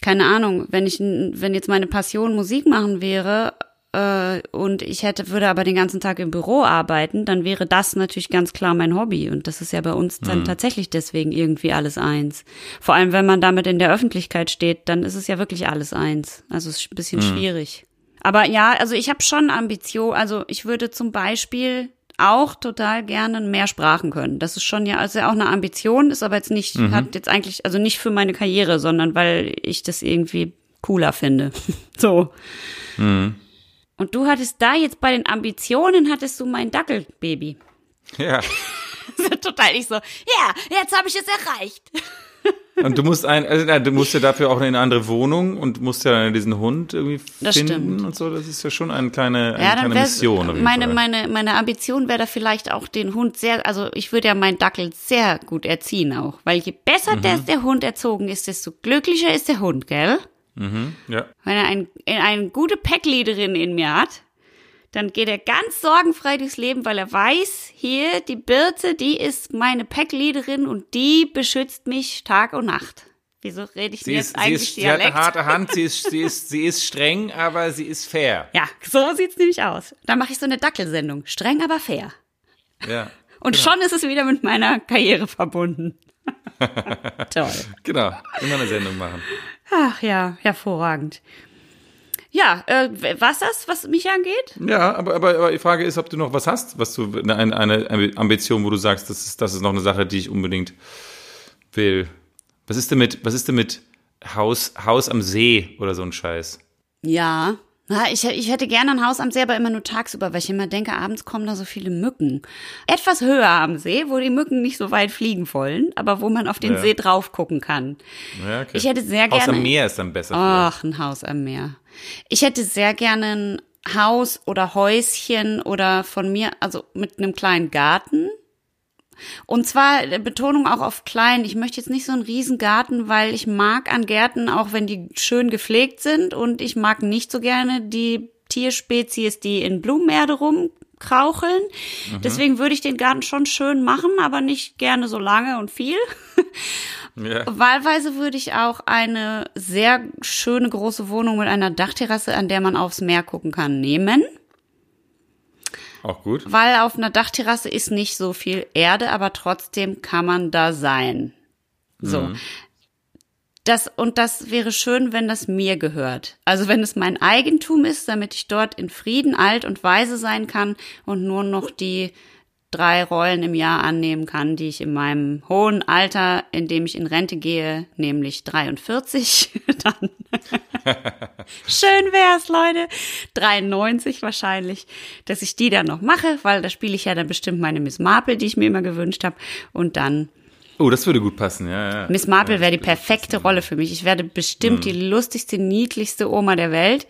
keine Ahnung, wenn ich, wenn jetzt meine Passion Musik machen wäre, äh, und ich hätte, würde aber den ganzen Tag im Büro arbeiten, dann wäre das natürlich ganz klar mein Hobby. Und das ist ja bei uns dann tatsächlich deswegen irgendwie alles eins. Vor allem, wenn man damit in der Öffentlichkeit steht, dann ist es ja wirklich alles eins. Also es ist ein bisschen schwierig. Aber ja, also ich habe schon Ambition. Also ich würde zum Beispiel auch total gerne mehr Sprachen können. Das ist schon ja, also auch eine Ambition, ist aber jetzt nicht, hat jetzt eigentlich, also nicht für meine Karriere, sondern weil ich das irgendwie cooler finde. so. Und du hattest da jetzt bei den Ambitionen, hattest du mein Dackelbaby. Ja. Total nicht so, ja, jetzt habe ich es erreicht. Und du musst ein, also, na, du musst ja dafür auch in eine andere Wohnung und musst ja diesen Hund irgendwie Das finden stimmt. und so. Das ist ja schon eine kleine, eine Ja, dann kleine Mission. meine, Fall. meine, meine Ambition wäre da vielleicht auch den Hund sehr, also ich würde ja meinen Dackel sehr gut erziehen auch, weil je besser Mhm. der, der Hund erzogen ist, desto glücklicher ist der Hund, gell? ja. Wenn er ein, eine gute Packleaderin in mir hat, dann geht er ganz sorgenfrei durchs Leben, weil er weiß, hier, die Birte, die ist meine Packleaderin und die beschützt mich Tag und Nacht. Wieso rede ich Sie denn ist, jetzt sie, eigentlich ist, sie hat eine Dialekt? harte Hand, sie ist, sie, ist, sie ist streng, aber sie ist fair. Ja, so sieht's nämlich aus. Dann mache ich so eine Dackelsendung. Streng, aber fair. Ja. Und schon ist es wieder mit meiner Karriere verbunden. Toll. Genau. Immer eine Sendung machen. Ach ja, hervorragend. Ja, äh, was das, was mich angeht? Ja, aber, aber, aber die Frage ist, ob du noch was hast, was du, eine, eine Ambition, wo du sagst, das ist, das ist noch eine Sache, die ich unbedingt will. Was ist denn mit, was ist denn mit Haus, Haus am See oder so ein Scheiß? Ja. Na, ich, ich hätte gerne ein Haus am See, aber immer nur tagsüber, weil ich immer denke, abends kommen da so viele Mücken. Etwas höher am See, wo die Mücken nicht so weit fliegen wollen, aber wo man auf den Ja. See drauf gucken kann. Ja, okay. Ich hätte sehr Haus gerne. am Meer ist dann besser. Ach, ein Haus am Meer. Ich hätte sehr gerne ein Haus oder Häuschen oder von mir, also mit einem kleinen Garten. Und zwar äh, Betonung auch auf klein. Ich möchte jetzt nicht so einen riesen Garten, weil ich mag an Gärten, auch wenn die schön gepflegt sind und ich mag nicht so gerne die Tierspezies, die in Blumenerde rumkraucheln. Deswegen würde ich den Garten schon schön machen, aber nicht gerne so lange und viel. Ja. Wahlweise würde ich auch eine sehr schöne große Wohnung mit einer Dachterrasse, an der man aufs Meer gucken kann, nehmen. Auch gut. Weil auf einer Dachterrasse ist nicht so viel Erde, aber trotzdem kann man da sein. So. Das, und das wäre schön, wenn das mir gehört. Also wenn es mein Eigentum ist, damit ich dort in Frieden alt und weise sein kann und nur noch die drei Rollen im Jahr annehmen kann, die ich in meinem hohen Alter, in dem ich in Rente gehe, nämlich 43, dann schön wär's, Leute, 93 wahrscheinlich, dass ich die dann noch mache, weil da spiele ich ja dann bestimmt meine Miss Marple, die ich mir immer gewünscht habe, und dann Oh, das würde gut passen, ja, ja. Miss Marple ja, wäre die perfekte passen. Rolle für mich. Ich werde bestimmt die lustigste, niedlichste Oma der Welt.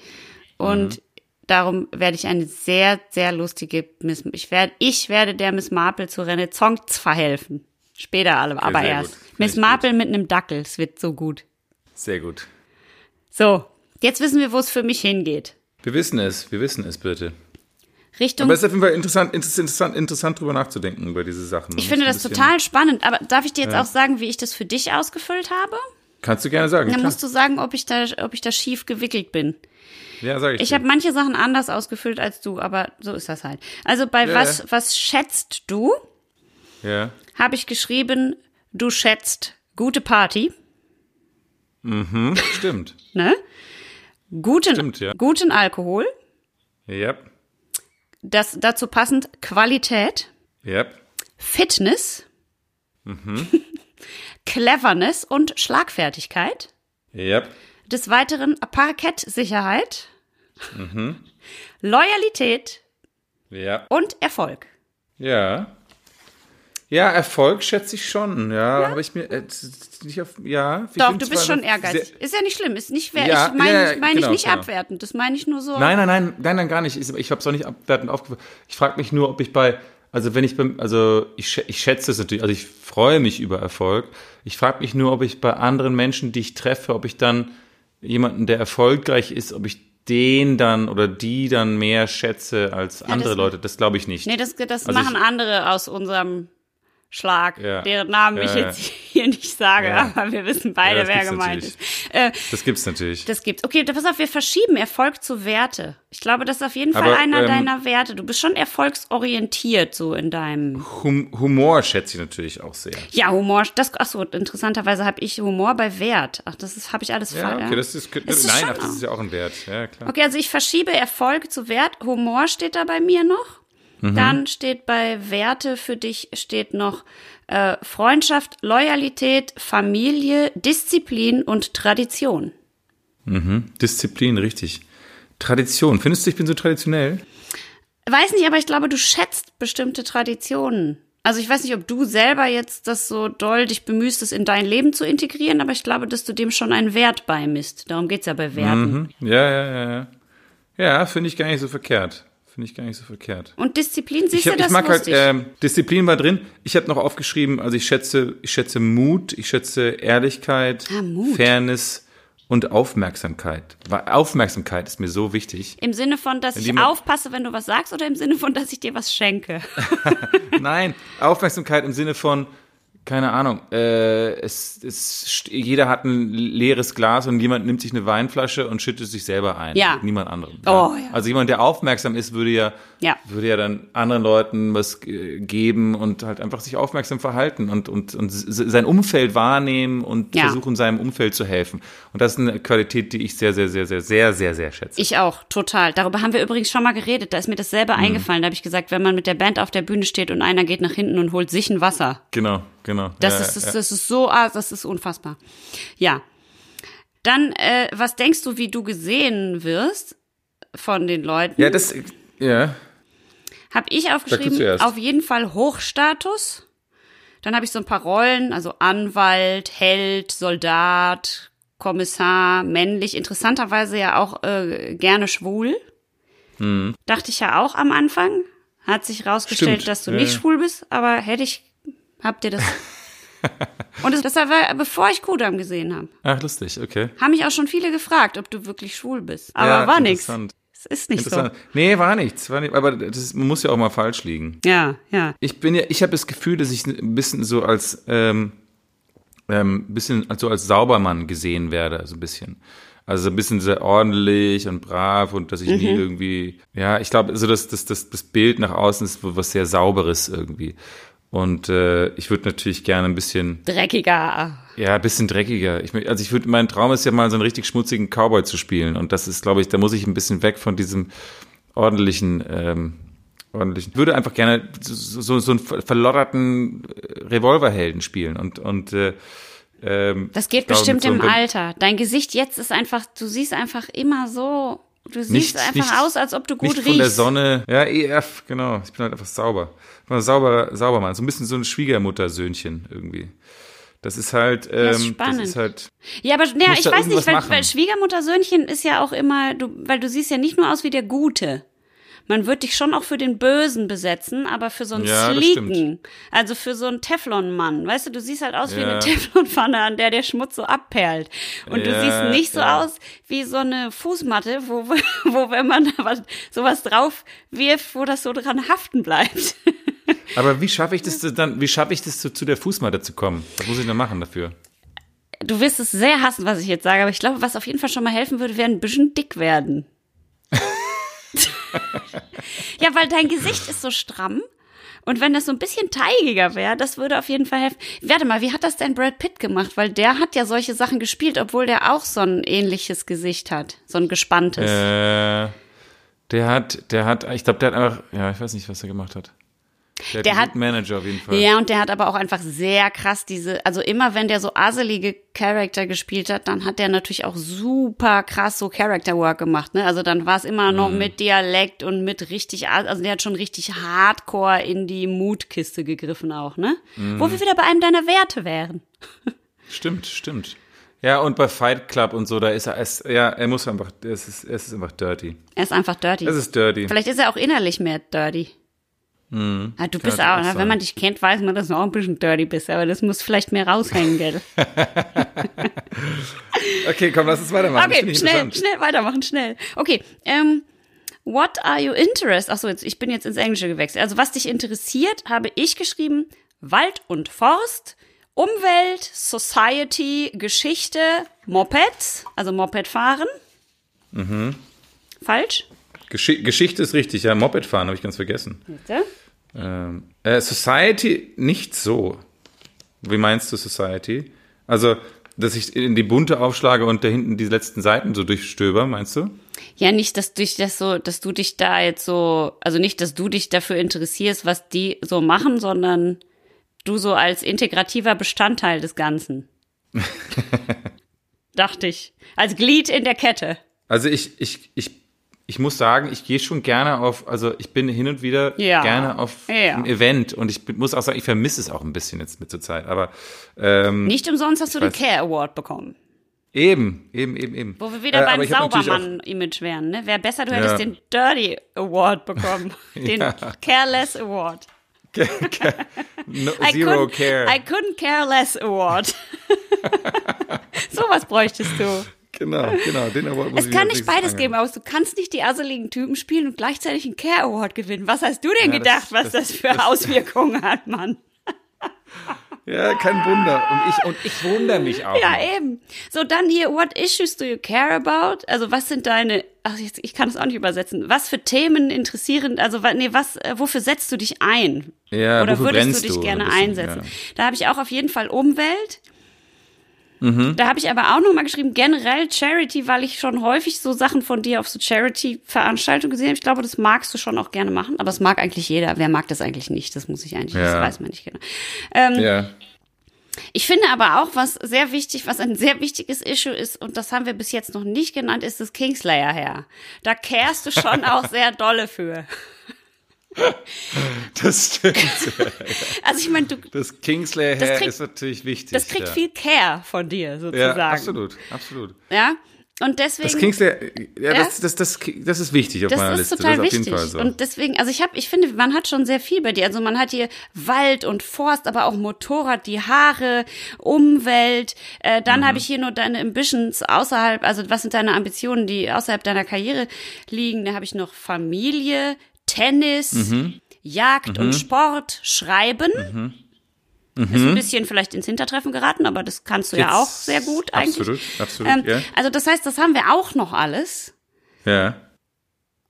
Und darum werde ich eine sehr, sehr lustige Miss, ich werde, ich werde der Miss Marple zur Renaissance verhelfen. Später alle, aber sehr erst. gut. Miss Marple mit einem Dackel. Es wird so gut. Sehr gut. So. Jetzt wissen wir, wo es für mich hingeht. Wir wissen es, wir wissen es bitte. Richtung. Aber es ist auf jeden Fall interessant, interessant, interessant drüber nachzudenken über diese Sachen. ich finde das total spannend. Aber darf ich dir jetzt Ja. auch sagen, wie ich das für dich ausgefüllt habe? Kannst du gerne sagen. Dann klar. musst du sagen, ob ich da, ob ich da schief gewickelt bin. Ja, sag ich. Ich habe manche Sachen anders ausgefüllt als du, aber so ist das halt. Also bei Ja, was, ja. was schätzt du, ja. habe ich geschrieben, du schätzt gute Party, Hm, stimmt. ne? Guten, Stimmt, ja. guten Alkohol, Ja. das dazu passend Qualität, Ja. Fitness, Mhm. Cleverness und Schlagfertigkeit. Ja. Des Weiteren Parkettsicherheit, Mhm. Loyalität Ja. und Erfolg. Ja. Ja, Erfolg schätze ich schon. Ja, habe ich mir äh, nicht auf. Ja. Doch, du bist schon ehrgeizig. sehr- Ist ja nicht schlimm. Ist nicht wer Ja, ich meine ja, ja, ich, mein genau, ich nicht genau. abwertend. Das meine ich nur so. Nein, nein, nein, nein, nein, gar nicht. Ich, ich habe es auch nicht abwertend aufgefallen. Ich frage mich nur, ob ich bei, also wenn ich beim, also ich, ich schätze es natürlich, also ich freue mich über Erfolg. Ich frage mich nur, ob ich bei anderen Menschen, die ich treffe, ob ich dann jemanden, der erfolgreich ist, ob ich den dann oder die dann mehr schätze als andere das- Leute. Das glaube ich nicht. Nee, das, das Also machen ich- andere aus unserem Schlag, Ja. deren Namen ich Ja, jetzt hier nicht sage, Ja. aber wir wissen beide, Ja, wer gemeint natürlich. ist. Äh, Das gibt's natürlich. das gibt's. Okay, pass auf, wir verschieben Erfolg zu Werte. Ich glaube, das ist auf jeden Fall Aber, einer ähm, deiner Werte. Du bist schon erfolgsorientiert so in deinem. Hum Humor schätze ich natürlich auch sehr. Ja, Humor. Das, ach so, interessanterweise habe ich Humor bei Wert. Ach, das ist habe ich alles Ja, falsch. okay, das ist, Ist nein, ach, das ist ja auch ein Wert. Ja, klar. Okay, also ich verschiebe Erfolg zu Wert. Humor steht da bei mir noch. Mhm. Dann steht bei Werte für dich steht noch äh, Freundschaft, Loyalität, Familie, Disziplin und Tradition. Disziplin, richtig. Tradition. Findest du, ich bin so traditionell? Weiß nicht, aber ich glaube, du schätzt bestimmte Traditionen. Also ich weiß nicht, ob du selber jetzt das so doll dich bemühst, es in dein Leben zu integrieren, aber ich glaube, dass du dem schon einen Wert beimisst. Darum geht's ja bei Werten. Mhm. Ja, ja, ja, ja. Ja, finde ich gar nicht so verkehrt. Finde ich gar nicht so verkehrt. Und Disziplin, siehst Ich, du, hab, das ich mag halt, ähm, Disziplin war drin. Ich habe noch aufgeschrieben, also ich schätze, ich schätze Mut, ich schätze Ehrlichkeit, Ah. Fairness und Aufmerksamkeit. Weil Aufmerksamkeit ist mir so wichtig. Im Sinne von, dass ich aufpasse, wenn du was sagst, oder im Sinne von, dass ich dir was schenke? Nein, Aufmerksamkeit im Sinne von, keine Ahnung, äh, es, es, jeder hat ein leeres Glas und jemand nimmt sich eine Weinflasche und schüttet sich selber ein. Ja. Niemand anderem. Oh, ja. Also jemand, der aufmerksam ist, würde ja, Ja. würde ja dann anderen Leuten was äh, geben und halt einfach sich aufmerksam verhalten und, und, und sein Umfeld wahrnehmen und Ja. versuchen, seinem Umfeld zu helfen. Und das ist eine Qualität, die ich sehr, sehr, sehr, sehr, sehr, sehr, sehr schätze. Ich auch, total. Darüber haben wir übrigens schon mal geredet. Da ist mir das selber Mhm. eingefallen. Da habe ich gesagt, wenn man mit der Band auf der Bühne steht und einer geht nach hinten und holt sich ein Wasser. genau, genau. Das, Ja, ist, das, ja. das ist so, ah, das ist unfassbar. Ja. Dann, äh, was denkst du, wie du gesehen wirst von den Leuten? ja, das, ja. Habe ich aufgeschrieben, auf jeden Fall Hochstatus. Dann habe ich so ein paar Rollen, also Anwalt, Held, Soldat, Kommissar, männlich, interessanterweise ja auch äh, gerne schwul. Hm. Dachte ich ja auch am Anfang. Hat sich rausgestellt, Stimmt, dass du ja, nicht schwul bist, aber hätte ich, habt ihr das. Und das, das war, bevor ich Kudam gesehen habe. Ach, lustig, okay. Haben mich auch schon viele gefragt, ob du wirklich schwul bist. Aber Ja, war interessant. Es ist nicht so. Nee, war nichts. War nicht, aber das man muss ja auch mal falsch liegen. Ja, ja. Ich bin ja, ich habe das Gefühl, dass ich ein bisschen so als ähm, ähm, bisschen so als Saubermann gesehen werde, so ein bisschen. Also ein bisschen sehr ordentlich und brav und dass ich nie Mhm. irgendwie, ja, ich glaube, so das, das, das, das Bild nach außen ist was sehr Sauberes irgendwie. Und äh, ich würde natürlich gerne ein bisschen, Dreckiger. ja, ein bisschen dreckiger. Ich, also ich würde, mein Traum ist ja mal so einen richtig schmutzigen Cowboy zu spielen. Und das ist, glaube ich, da muss ich ein bisschen weg von diesem ordentlichen, ähm, ordentlichen. Ich würde einfach gerne so, so, einen ver- verlotterten äh, Revolverhelden spielen und, und äh, ähm, Das geht bestimmt so im Alter. Dein Gesicht jetzt ist einfach, du siehst einfach immer so, du siehst Nicht- einfach nicht- aus, als ob du gut Nicht riechst. von der Sonne. Ja, EF, genau. Ich bin halt einfach sauber. Ich bin ein sauberer, sauber Mann. So ein bisschen so ein Schwiegermuttersöhnchen irgendwie. Das ist halt, ähm, ist das spannend. ist halt, Ja, aber ja, ich weiß nicht, weil, weil Schwiegermuttersöhnchen ist ja auch immer, du, weil du siehst ja nicht nur aus wie der Gute. Man wird dich schon auch für den Bösen besetzen, aber für so einen Ja, sleeken, also für so einen Teflon-Mann. Weißt du, du siehst halt aus wie Ja. eine Teflonpfanne, an der der Schmutz so abperlt. Und du Ja, siehst nicht so aus wie so eine Fußmatte, wo, wo wenn man da was, sowas drauf wirft, wo das so dran haften bleibt. Aber wie schaffe ich das dann, wie schaffe ich das zu, zu der Fußmatte zu kommen? Was muss ich denn machen dafür? Du wirst es sehr hassen, was ich jetzt sage, aber ich glaube, was auf jeden Fall schon mal helfen würde, wäre ein bisschen dick werden. ja, weil dein Gesicht ist so stramm. Und wenn das so ein bisschen teigiger wäre, das würde auf jeden Fall helfen. Warte mal, wie hat das denn Brad Pitt gemacht? Weil der hat ja solche Sachen gespielt, obwohl der auch so ein ähnliches Gesicht hat. So ein gespanntes. Äh, der hat, der hat, ich glaube, der hat einfach, ja, ich weiß nicht, was er gemacht hat. Der, Der hat- Manager auf jeden Fall. Ja, und der hat aber auch einfach sehr krass diese, also immer wenn der so aselige Charakter gespielt hat, dann hat der natürlich auch super krass so Character Work gemacht, ne? Also dann war es immer noch Mhm. mit Dialekt und mit richtig, also der hat schon richtig hardcore in die Mutkiste gegriffen auch, ne? Mhm. Wo wir wieder bei einem deiner Werte wären. Stimmt, stimmt. Ja, und bei Fight Club und so, da ist er, es, ja, er muss einfach, es ist, es ist einfach dirty. Er ist einfach dirty. Es ist dirty. Vielleicht ist er auch innerlich mehr dirty. Ah, du bist auch, auch ne? wenn man dich kennt, weiß man, dass du auch ein bisschen dirty bist, aber das muss vielleicht mehr raushängen, gell? Okay, komm, lass uns weitermachen. Okay, schnell, schnell weitermachen, schnell. Okay, ähm, what are you interested? Achso, jetzt, ich bin jetzt ins Englische gewechselt. Also, was dich interessiert, habe ich geschrieben, Wald und Forst, Umwelt, Society, Geschichte, Mopeds, also Mopedfahren. Mhm. Falsch? Gesch Geschichte ist richtig, ja, Moped fahren habe ich ganz vergessen. Bitte? Ähm, äh, Society nicht so. Wie meinst du Society? Also, dass ich in die bunte aufschlage und da hinten die letzten Seiten so durchstöber, meinst du? Ja, nicht, dass dich das so, dass du dich da jetzt so, also nicht, dass du dich dafür interessierst, was die so machen, sondern du so als integrativer Bestandteil des Ganzen. Dachte ich. Als Glied in der Kette. Also ich, ich, ich, ich muss sagen, ich gehe schon gerne auf, also ich bin hin und wieder Ja. gerne auf Ja. ein Event und ich muss auch sagen, ich vermisse es auch ein bisschen jetzt mit zur Zeit. Aber ähm, Nicht umsonst hast du den Care Award bekommen. eben, eben, eben, eben. Wo wir wieder Äh, beim Saubermann-Image wären, ne? Wäre besser, du hättest Ja. den Dirty Award bekommen. Den. Careless Award. No, I zero couldn't, care. I couldn't care less Award. Sowas bräuchtest du. Genau, genau. Den Award muss Es ich kann nicht beides nächstes geben, aber du kannst nicht die asseligen Typen spielen und gleichzeitig einen Care Award gewinnen. Was hast du denn Ja, gedacht, das- was das, das- für Auswirkungen hat, Mann? Ja, kein Wunder. Und ich, und ich wundere mich auch. Ja, noch. eben. So, dann hier, what issues do you care about? Also, was sind deine, ach, jetzt, ich kann es auch nicht übersetzen. Was für Themen interessieren, also, nee, was, äh, wofür setzt du dich ein? Ja, Oder würdest du dich du? gerne bisschen, einsetzen? ja. Da habe ich auch auf jeden Fall Umwelt. Mhm. Da habe ich aber auch noch mal geschrieben, generell Charity, weil ich schon häufig so Sachen von dir auf so Charity-Veranstaltungen gesehen habe. Ich glaube, das magst du schon auch gerne machen, aber das mag eigentlich jeder. Wer mag das eigentlich nicht? Das muss ich eigentlich, das Ja. weiß man nicht genau. Ähm, Ja. ich finde aber auch, was sehr wichtig, was ein sehr wichtiges Issue ist, und das haben wir bis jetzt noch nicht genannt, ist das Kingslayer her. Da kehrst du schon auch sehr dolle für. Das stimmt. Also ich meine, du, Das Kingslayer Das Hair kriegt- ist natürlich wichtig. das kriegt ja. viel Care von dir Ja, sozusagen. absolut, absolut. Ja. Und deswegen. Das Kingslayer, ja, Ja? Das, das, das, das ist wichtig auf meiner Das ist Liste. total das ist auf wichtig. jeden Fall so. Und deswegen, also ich habe, ich finde, man hat schon sehr viel bei dir. Also man hat hier Wald und Forst, aber auch Motorrad, die Haare, Umwelt. Äh, dann Mhm. habe ich hier nur deine Ambitions außerhalb, also was sind deine Ambitionen, die außerhalb deiner Karriere liegen? Da habe ich noch Familie, Tennis, Mhm. Jagd und Sport, Schreiben. Ist ein bisschen vielleicht ins Hintertreffen geraten, aber das kannst du ja Mhm. Jetzt- auch sehr gut eigentlich. Absolut, absolut, Ähm, ja. Also das heißt, das haben wir auch noch alles. ja.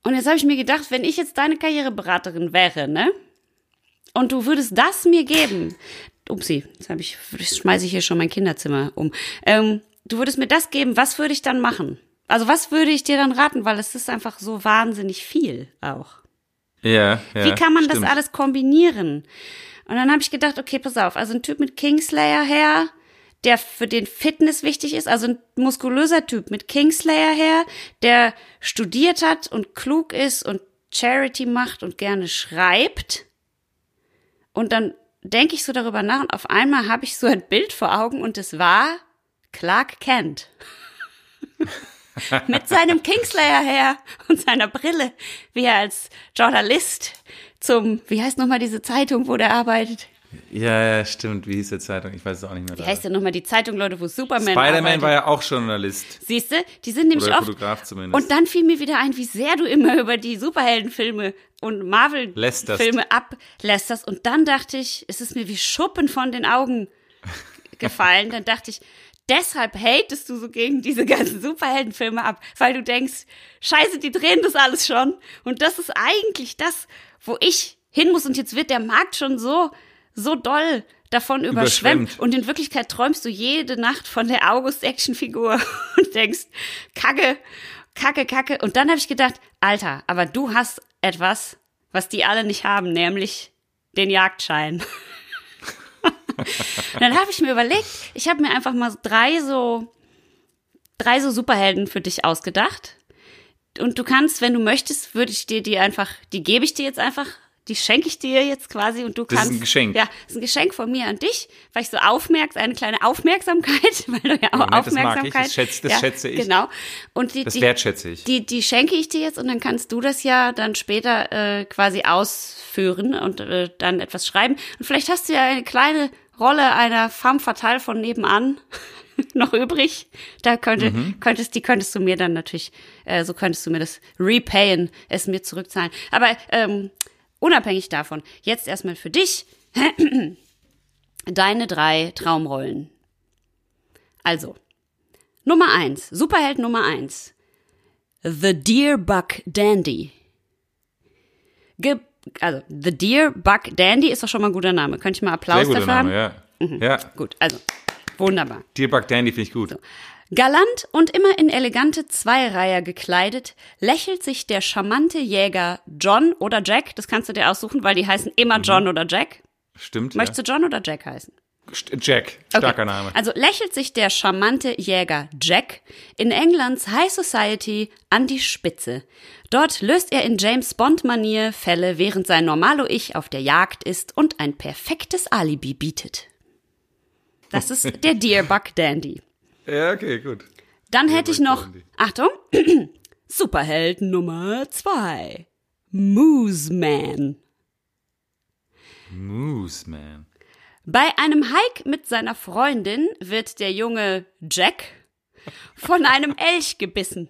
Und jetzt habe ich mir gedacht, wenn ich jetzt deine Karriereberaterin wäre, ne? Und du würdest das mir geben. Upsi, jetzt habe ich, schmeiße ich hier schon mein Kinderzimmer um. Ähm, du würdest mir das geben, was würde ich dann machen? Also was würde ich dir dann raten, weil es ist einfach so wahnsinnig viel auch. Ja, ja. Wie kann man stimmt. das alles kombinieren? Und dann habe ich gedacht, okay, pass auf, also ein Typ mit Kingslayer her, der für den Fitness wichtig ist, also ein muskulöser Typ mit Kingslayer her, der studiert hat und klug ist und Charity macht und gerne schreibt. Und dann denke ich so darüber nach und auf einmal habe ich so ein Bild vor Augen und es war Clark Kent. mit seinem Kingslayer her und seiner Brille, wie er als Journalist zum, wie heißt nochmal diese Zeitung, wo der arbeitet? Ja, ja, stimmt. Wie hieß die Zeitung? Ich weiß es auch nicht mehr. Wie heißt denn nochmal die Zeitung, Leute, wo Superman Spider-Man war ja auch Journalist. Siehst du, die sind nämlich Oder oft. Fotograf zumindest. Und dann fiel mir wieder ein, wie sehr du immer über die Superheldenfilme und. Marvel-Filme ablästerst. Und dann dachte ich, es ist mir wie Schuppen von den Augen gefallen. Dann dachte ich, deshalb hatest du so gegen diese ganzen Superheldenfilme ab, weil du denkst, scheiße, die drehen das alles schon. Und das ist eigentlich das, wo ich hin muss. Und jetzt wird der Markt schon so, so doll davon überschwemmt. Überschwemmt. Und in Wirklichkeit träumst du jede Nacht von der August-Action-Figur und denkst, Kacke, Kacke, Kacke. Und dann habe ich gedacht, Alter, aber du hast etwas, was die alle nicht haben, nämlich den Jagdschein. Dann habe ich mir überlegt, ich habe mir einfach mal drei so drei so Superhelden für dich ausgedacht. Und du kannst, wenn du möchtest, würde ich dir die einfach, die gebe ich dir jetzt einfach, die schenke ich dir jetzt quasi und du Das ist kannst. ein Geschenk. Ja, das ist ein Geschenk von mir an dich, weil ich so aufmerksam, eine kleine Aufmerksamkeit, weil du ja auch Moment, das mag ich, Aufmerksamkeit. das schätze- das ja, schätze ich. Genau. Und die, Das die, wertschätze ich. die, die schenke ich dir jetzt und dann kannst du das ja dann später äh, quasi ausführen und äh, dann etwas schreiben. Und vielleicht hast du ja eine kleine Rolle einer femme fatale von nebenan noch übrig. Da könnte, Mhm. könntest, die könntest du mir dann natürlich, äh, so könntest du mir das repayen, es mir zurückzahlen. Aber ähm, unabhängig davon, jetzt erstmal für dich deine drei Traumrollen. Also, Nummer eins, Superheld Nummer eins. The Deer Buck Dandy. Ge also, The Deer Buck Dandy ist doch schon mal ein guter Name. Könnte ich mal Applaus Sehr guter dafür haben? Name, ja. Ja, Gut, also, wunderbar. Dearbuck Dandy finde ich gut. Galant und immer in elegante Zweireiher gekleidet, lächelt sich der charmante Jäger John oder Jack, das kannst du dir aussuchen, weil die heißen immer John oder Jack. Stimmt, Möchtest du John oder Jack heißen? ja. Jack, starker Name. Also lächelt sich der charmante Jäger Jack in Englands High Society an die Spitze. Dort löst er in James Bond-Manier Fälle, während sein Normalo-Ich auf der Jagd ist und ein perfektes Alibi bietet. Das ist der Deerbuck Dandy. Ja, okay, gut. Dann hätte ich noch, Dandy. Achtung, Superheld Nummer zwei. Moose Man. Moose Man. Bei einem Hike mit seiner Freundin wird der junge Jack von einem Elch gebissen.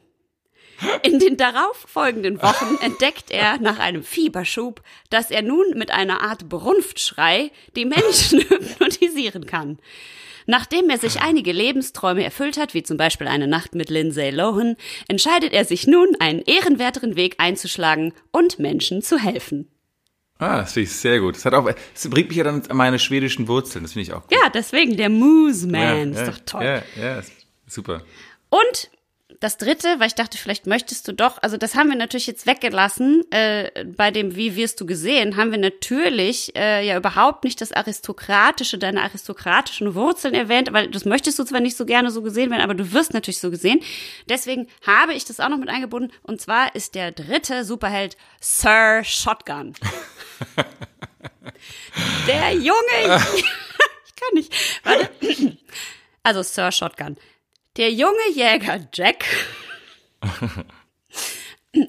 In den darauffolgenden Wochen entdeckt er nach einem Fieberschub, dass er nun mit einer Art Brunftschrei die Menschen hypnotisieren kann. Nachdem er sich einige Lebensträume erfüllt hat, wie zum Beispiel eine Nacht mit Lindsay Lohan, entscheidet er sich nun, einen ehrenwerteren Weg einzuschlagen und Menschen zu helfen. Ah, das finde ich sehr gut. Das, hat auch, das bringt mich ja dann an meine schwedischen Wurzeln. Das finde ich auch gut. Ja, deswegen der Moose Man. ja, ist doch toll. Ja, ja, super. Und das dritte, weil ich dachte, vielleicht möchtest du doch, also das haben wir natürlich jetzt weggelassen, äh, bei dem Wie wirst du gesehen, haben wir natürlich äh, ja überhaupt nicht das Aristokratische, deine aristokratischen Wurzeln erwähnt, weil das möchtest du zwar nicht so gerne so gesehen werden, aber du wirst natürlich so gesehen. Deswegen habe ich das auch noch mit eingebunden. Und zwar ist der dritte Superheld Sir Shotgun. der Junge, ich kann nicht, warte. Also Sir Shotgun. Der junge Jäger Jack.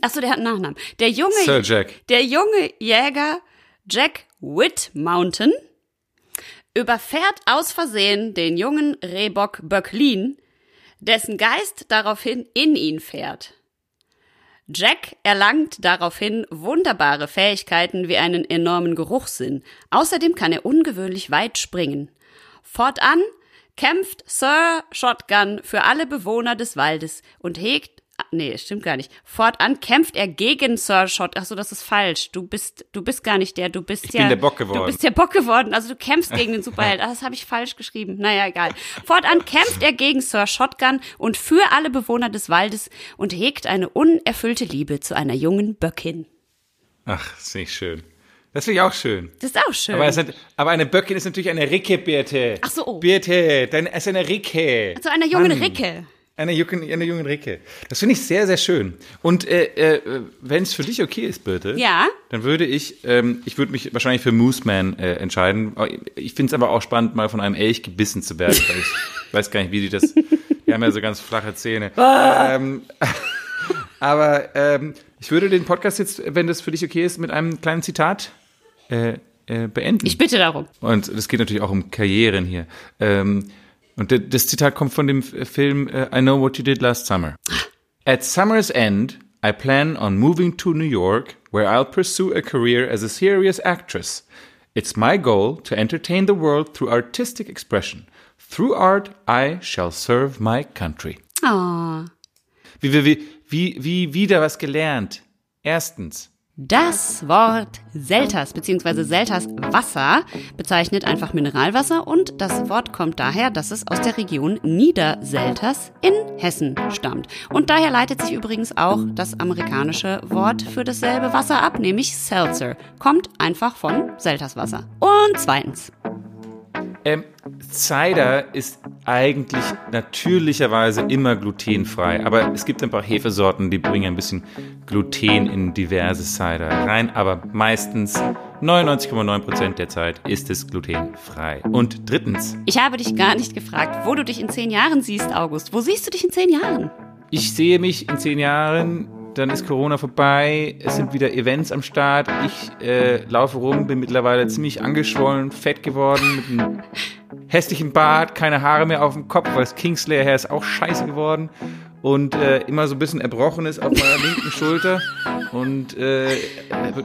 Achso, der hat einen Nachnamen. Der junge, Sir Jack. der junge Jäger Jack Whitmountain überfährt aus Versehen den jungen Rehbock Böcklin, dessen Geist daraufhin in ihn fährt. Jack erlangt daraufhin wunderbare Fähigkeiten wie einen enormen Geruchssinn. Außerdem kann er ungewöhnlich weit springen. Fortan kämpft Sir Shotgun für alle Bewohner des Waldes und hegt Nee, stimmt gar nicht. Fortan kämpft er gegen Sir Shot. Ach so, das ist falsch. Du bist, du bist gar nicht der. Du bist Ich ja. bin der Bock geworden. Du bist der Bock geworden. Also du kämpfst gegen den Superheld. Ah, das habe ich falsch geschrieben. Naja, egal. Fortan kämpft er gegen Sir Shotgun und für alle Bewohner des Waldes und hegt eine unerfüllte Liebe zu einer jungen Böckin. Ach, finde ich schön. Das finde ich auch schön. Das ist auch schön. Aber, sind, aber eine Böckin ist natürlich eine Ricke, Birte. Ach so, oh. Birte, dann ist eine Ricke. zu einer jungen Mann. Ricke. Eine, jungen, eine jungen Ricke. Das finde ich sehr, sehr schön. Und äh, äh, wenn es für dich okay ist, Birte, Ja. dann würde ich, ähm, ich würde mich wahrscheinlich für Moose Man äh, entscheiden. Ich finde es aber auch spannend, mal von einem Elch gebissen zu werden. Weil ich weiß gar nicht, wie die das, Die haben ja so ganz flache Zähne. ähm, aber ähm, ich würde den Podcast jetzt, wenn das für dich okay ist, mit einem kleinen Zitat äh, äh, beenden. Ich bitte darum. Und es geht natürlich auch um Karrieren hier. Ähm, und das Zitat kommt von dem Film äh, I Know What You Did Last Summer. At summer's end, I plan on moving to New York, where I'll pursue a career as a serious actress. It's my goal to entertain the world through artistic expression. Through art, I shall serve my country. Oh. Wie, wie, wie, wie wieder was gelernt. Erstens, Das Wort Selters bzw. Selters Wasser bezeichnet einfach Mineralwasser und das Wort kommt daher, dass es aus der Region Niederselters in Hessen stammt. Und daher leitet sich übrigens auch das amerikanische Wort für dasselbe Wasser ab, nämlich Seltzer. Kommt einfach von Selterswasser. Und zweitens, Ähm, Cider ist eigentlich natürlicherweise immer glutenfrei, aber es gibt ein paar Hefesorten, die bringen ein bisschen Gluten in diverse Cider rein, aber meistens 99,9% der Zeit ist es glutenfrei. Und drittens, ich habe dich gar nicht gefragt, wo du dich in zehn Jahren siehst, August. Wo siehst du dich in zehn Jahren? ich sehe mich in zehn Jahren, dann ist Corona vorbei, es sind wieder Events am Start, ich äh, laufe rum, bin mittlerweile ziemlich angeschwollen, fett geworden, mit einem hässlichen Bart, keine Haare mehr auf dem Kopf, weil das Kingslayer Hair ist auch scheiße geworden und äh, immer so ein bisschen erbrochen ist auf meiner linken Schulter und äh,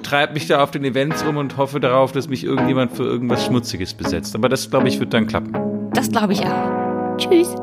treibt mich da auf den Events rum und hoffe darauf, dass mich irgendjemand für irgendwas Schmutziges besetzt. Aber das, glaube ich, wird dann klappen. Das glaube ich auch. Tschüss.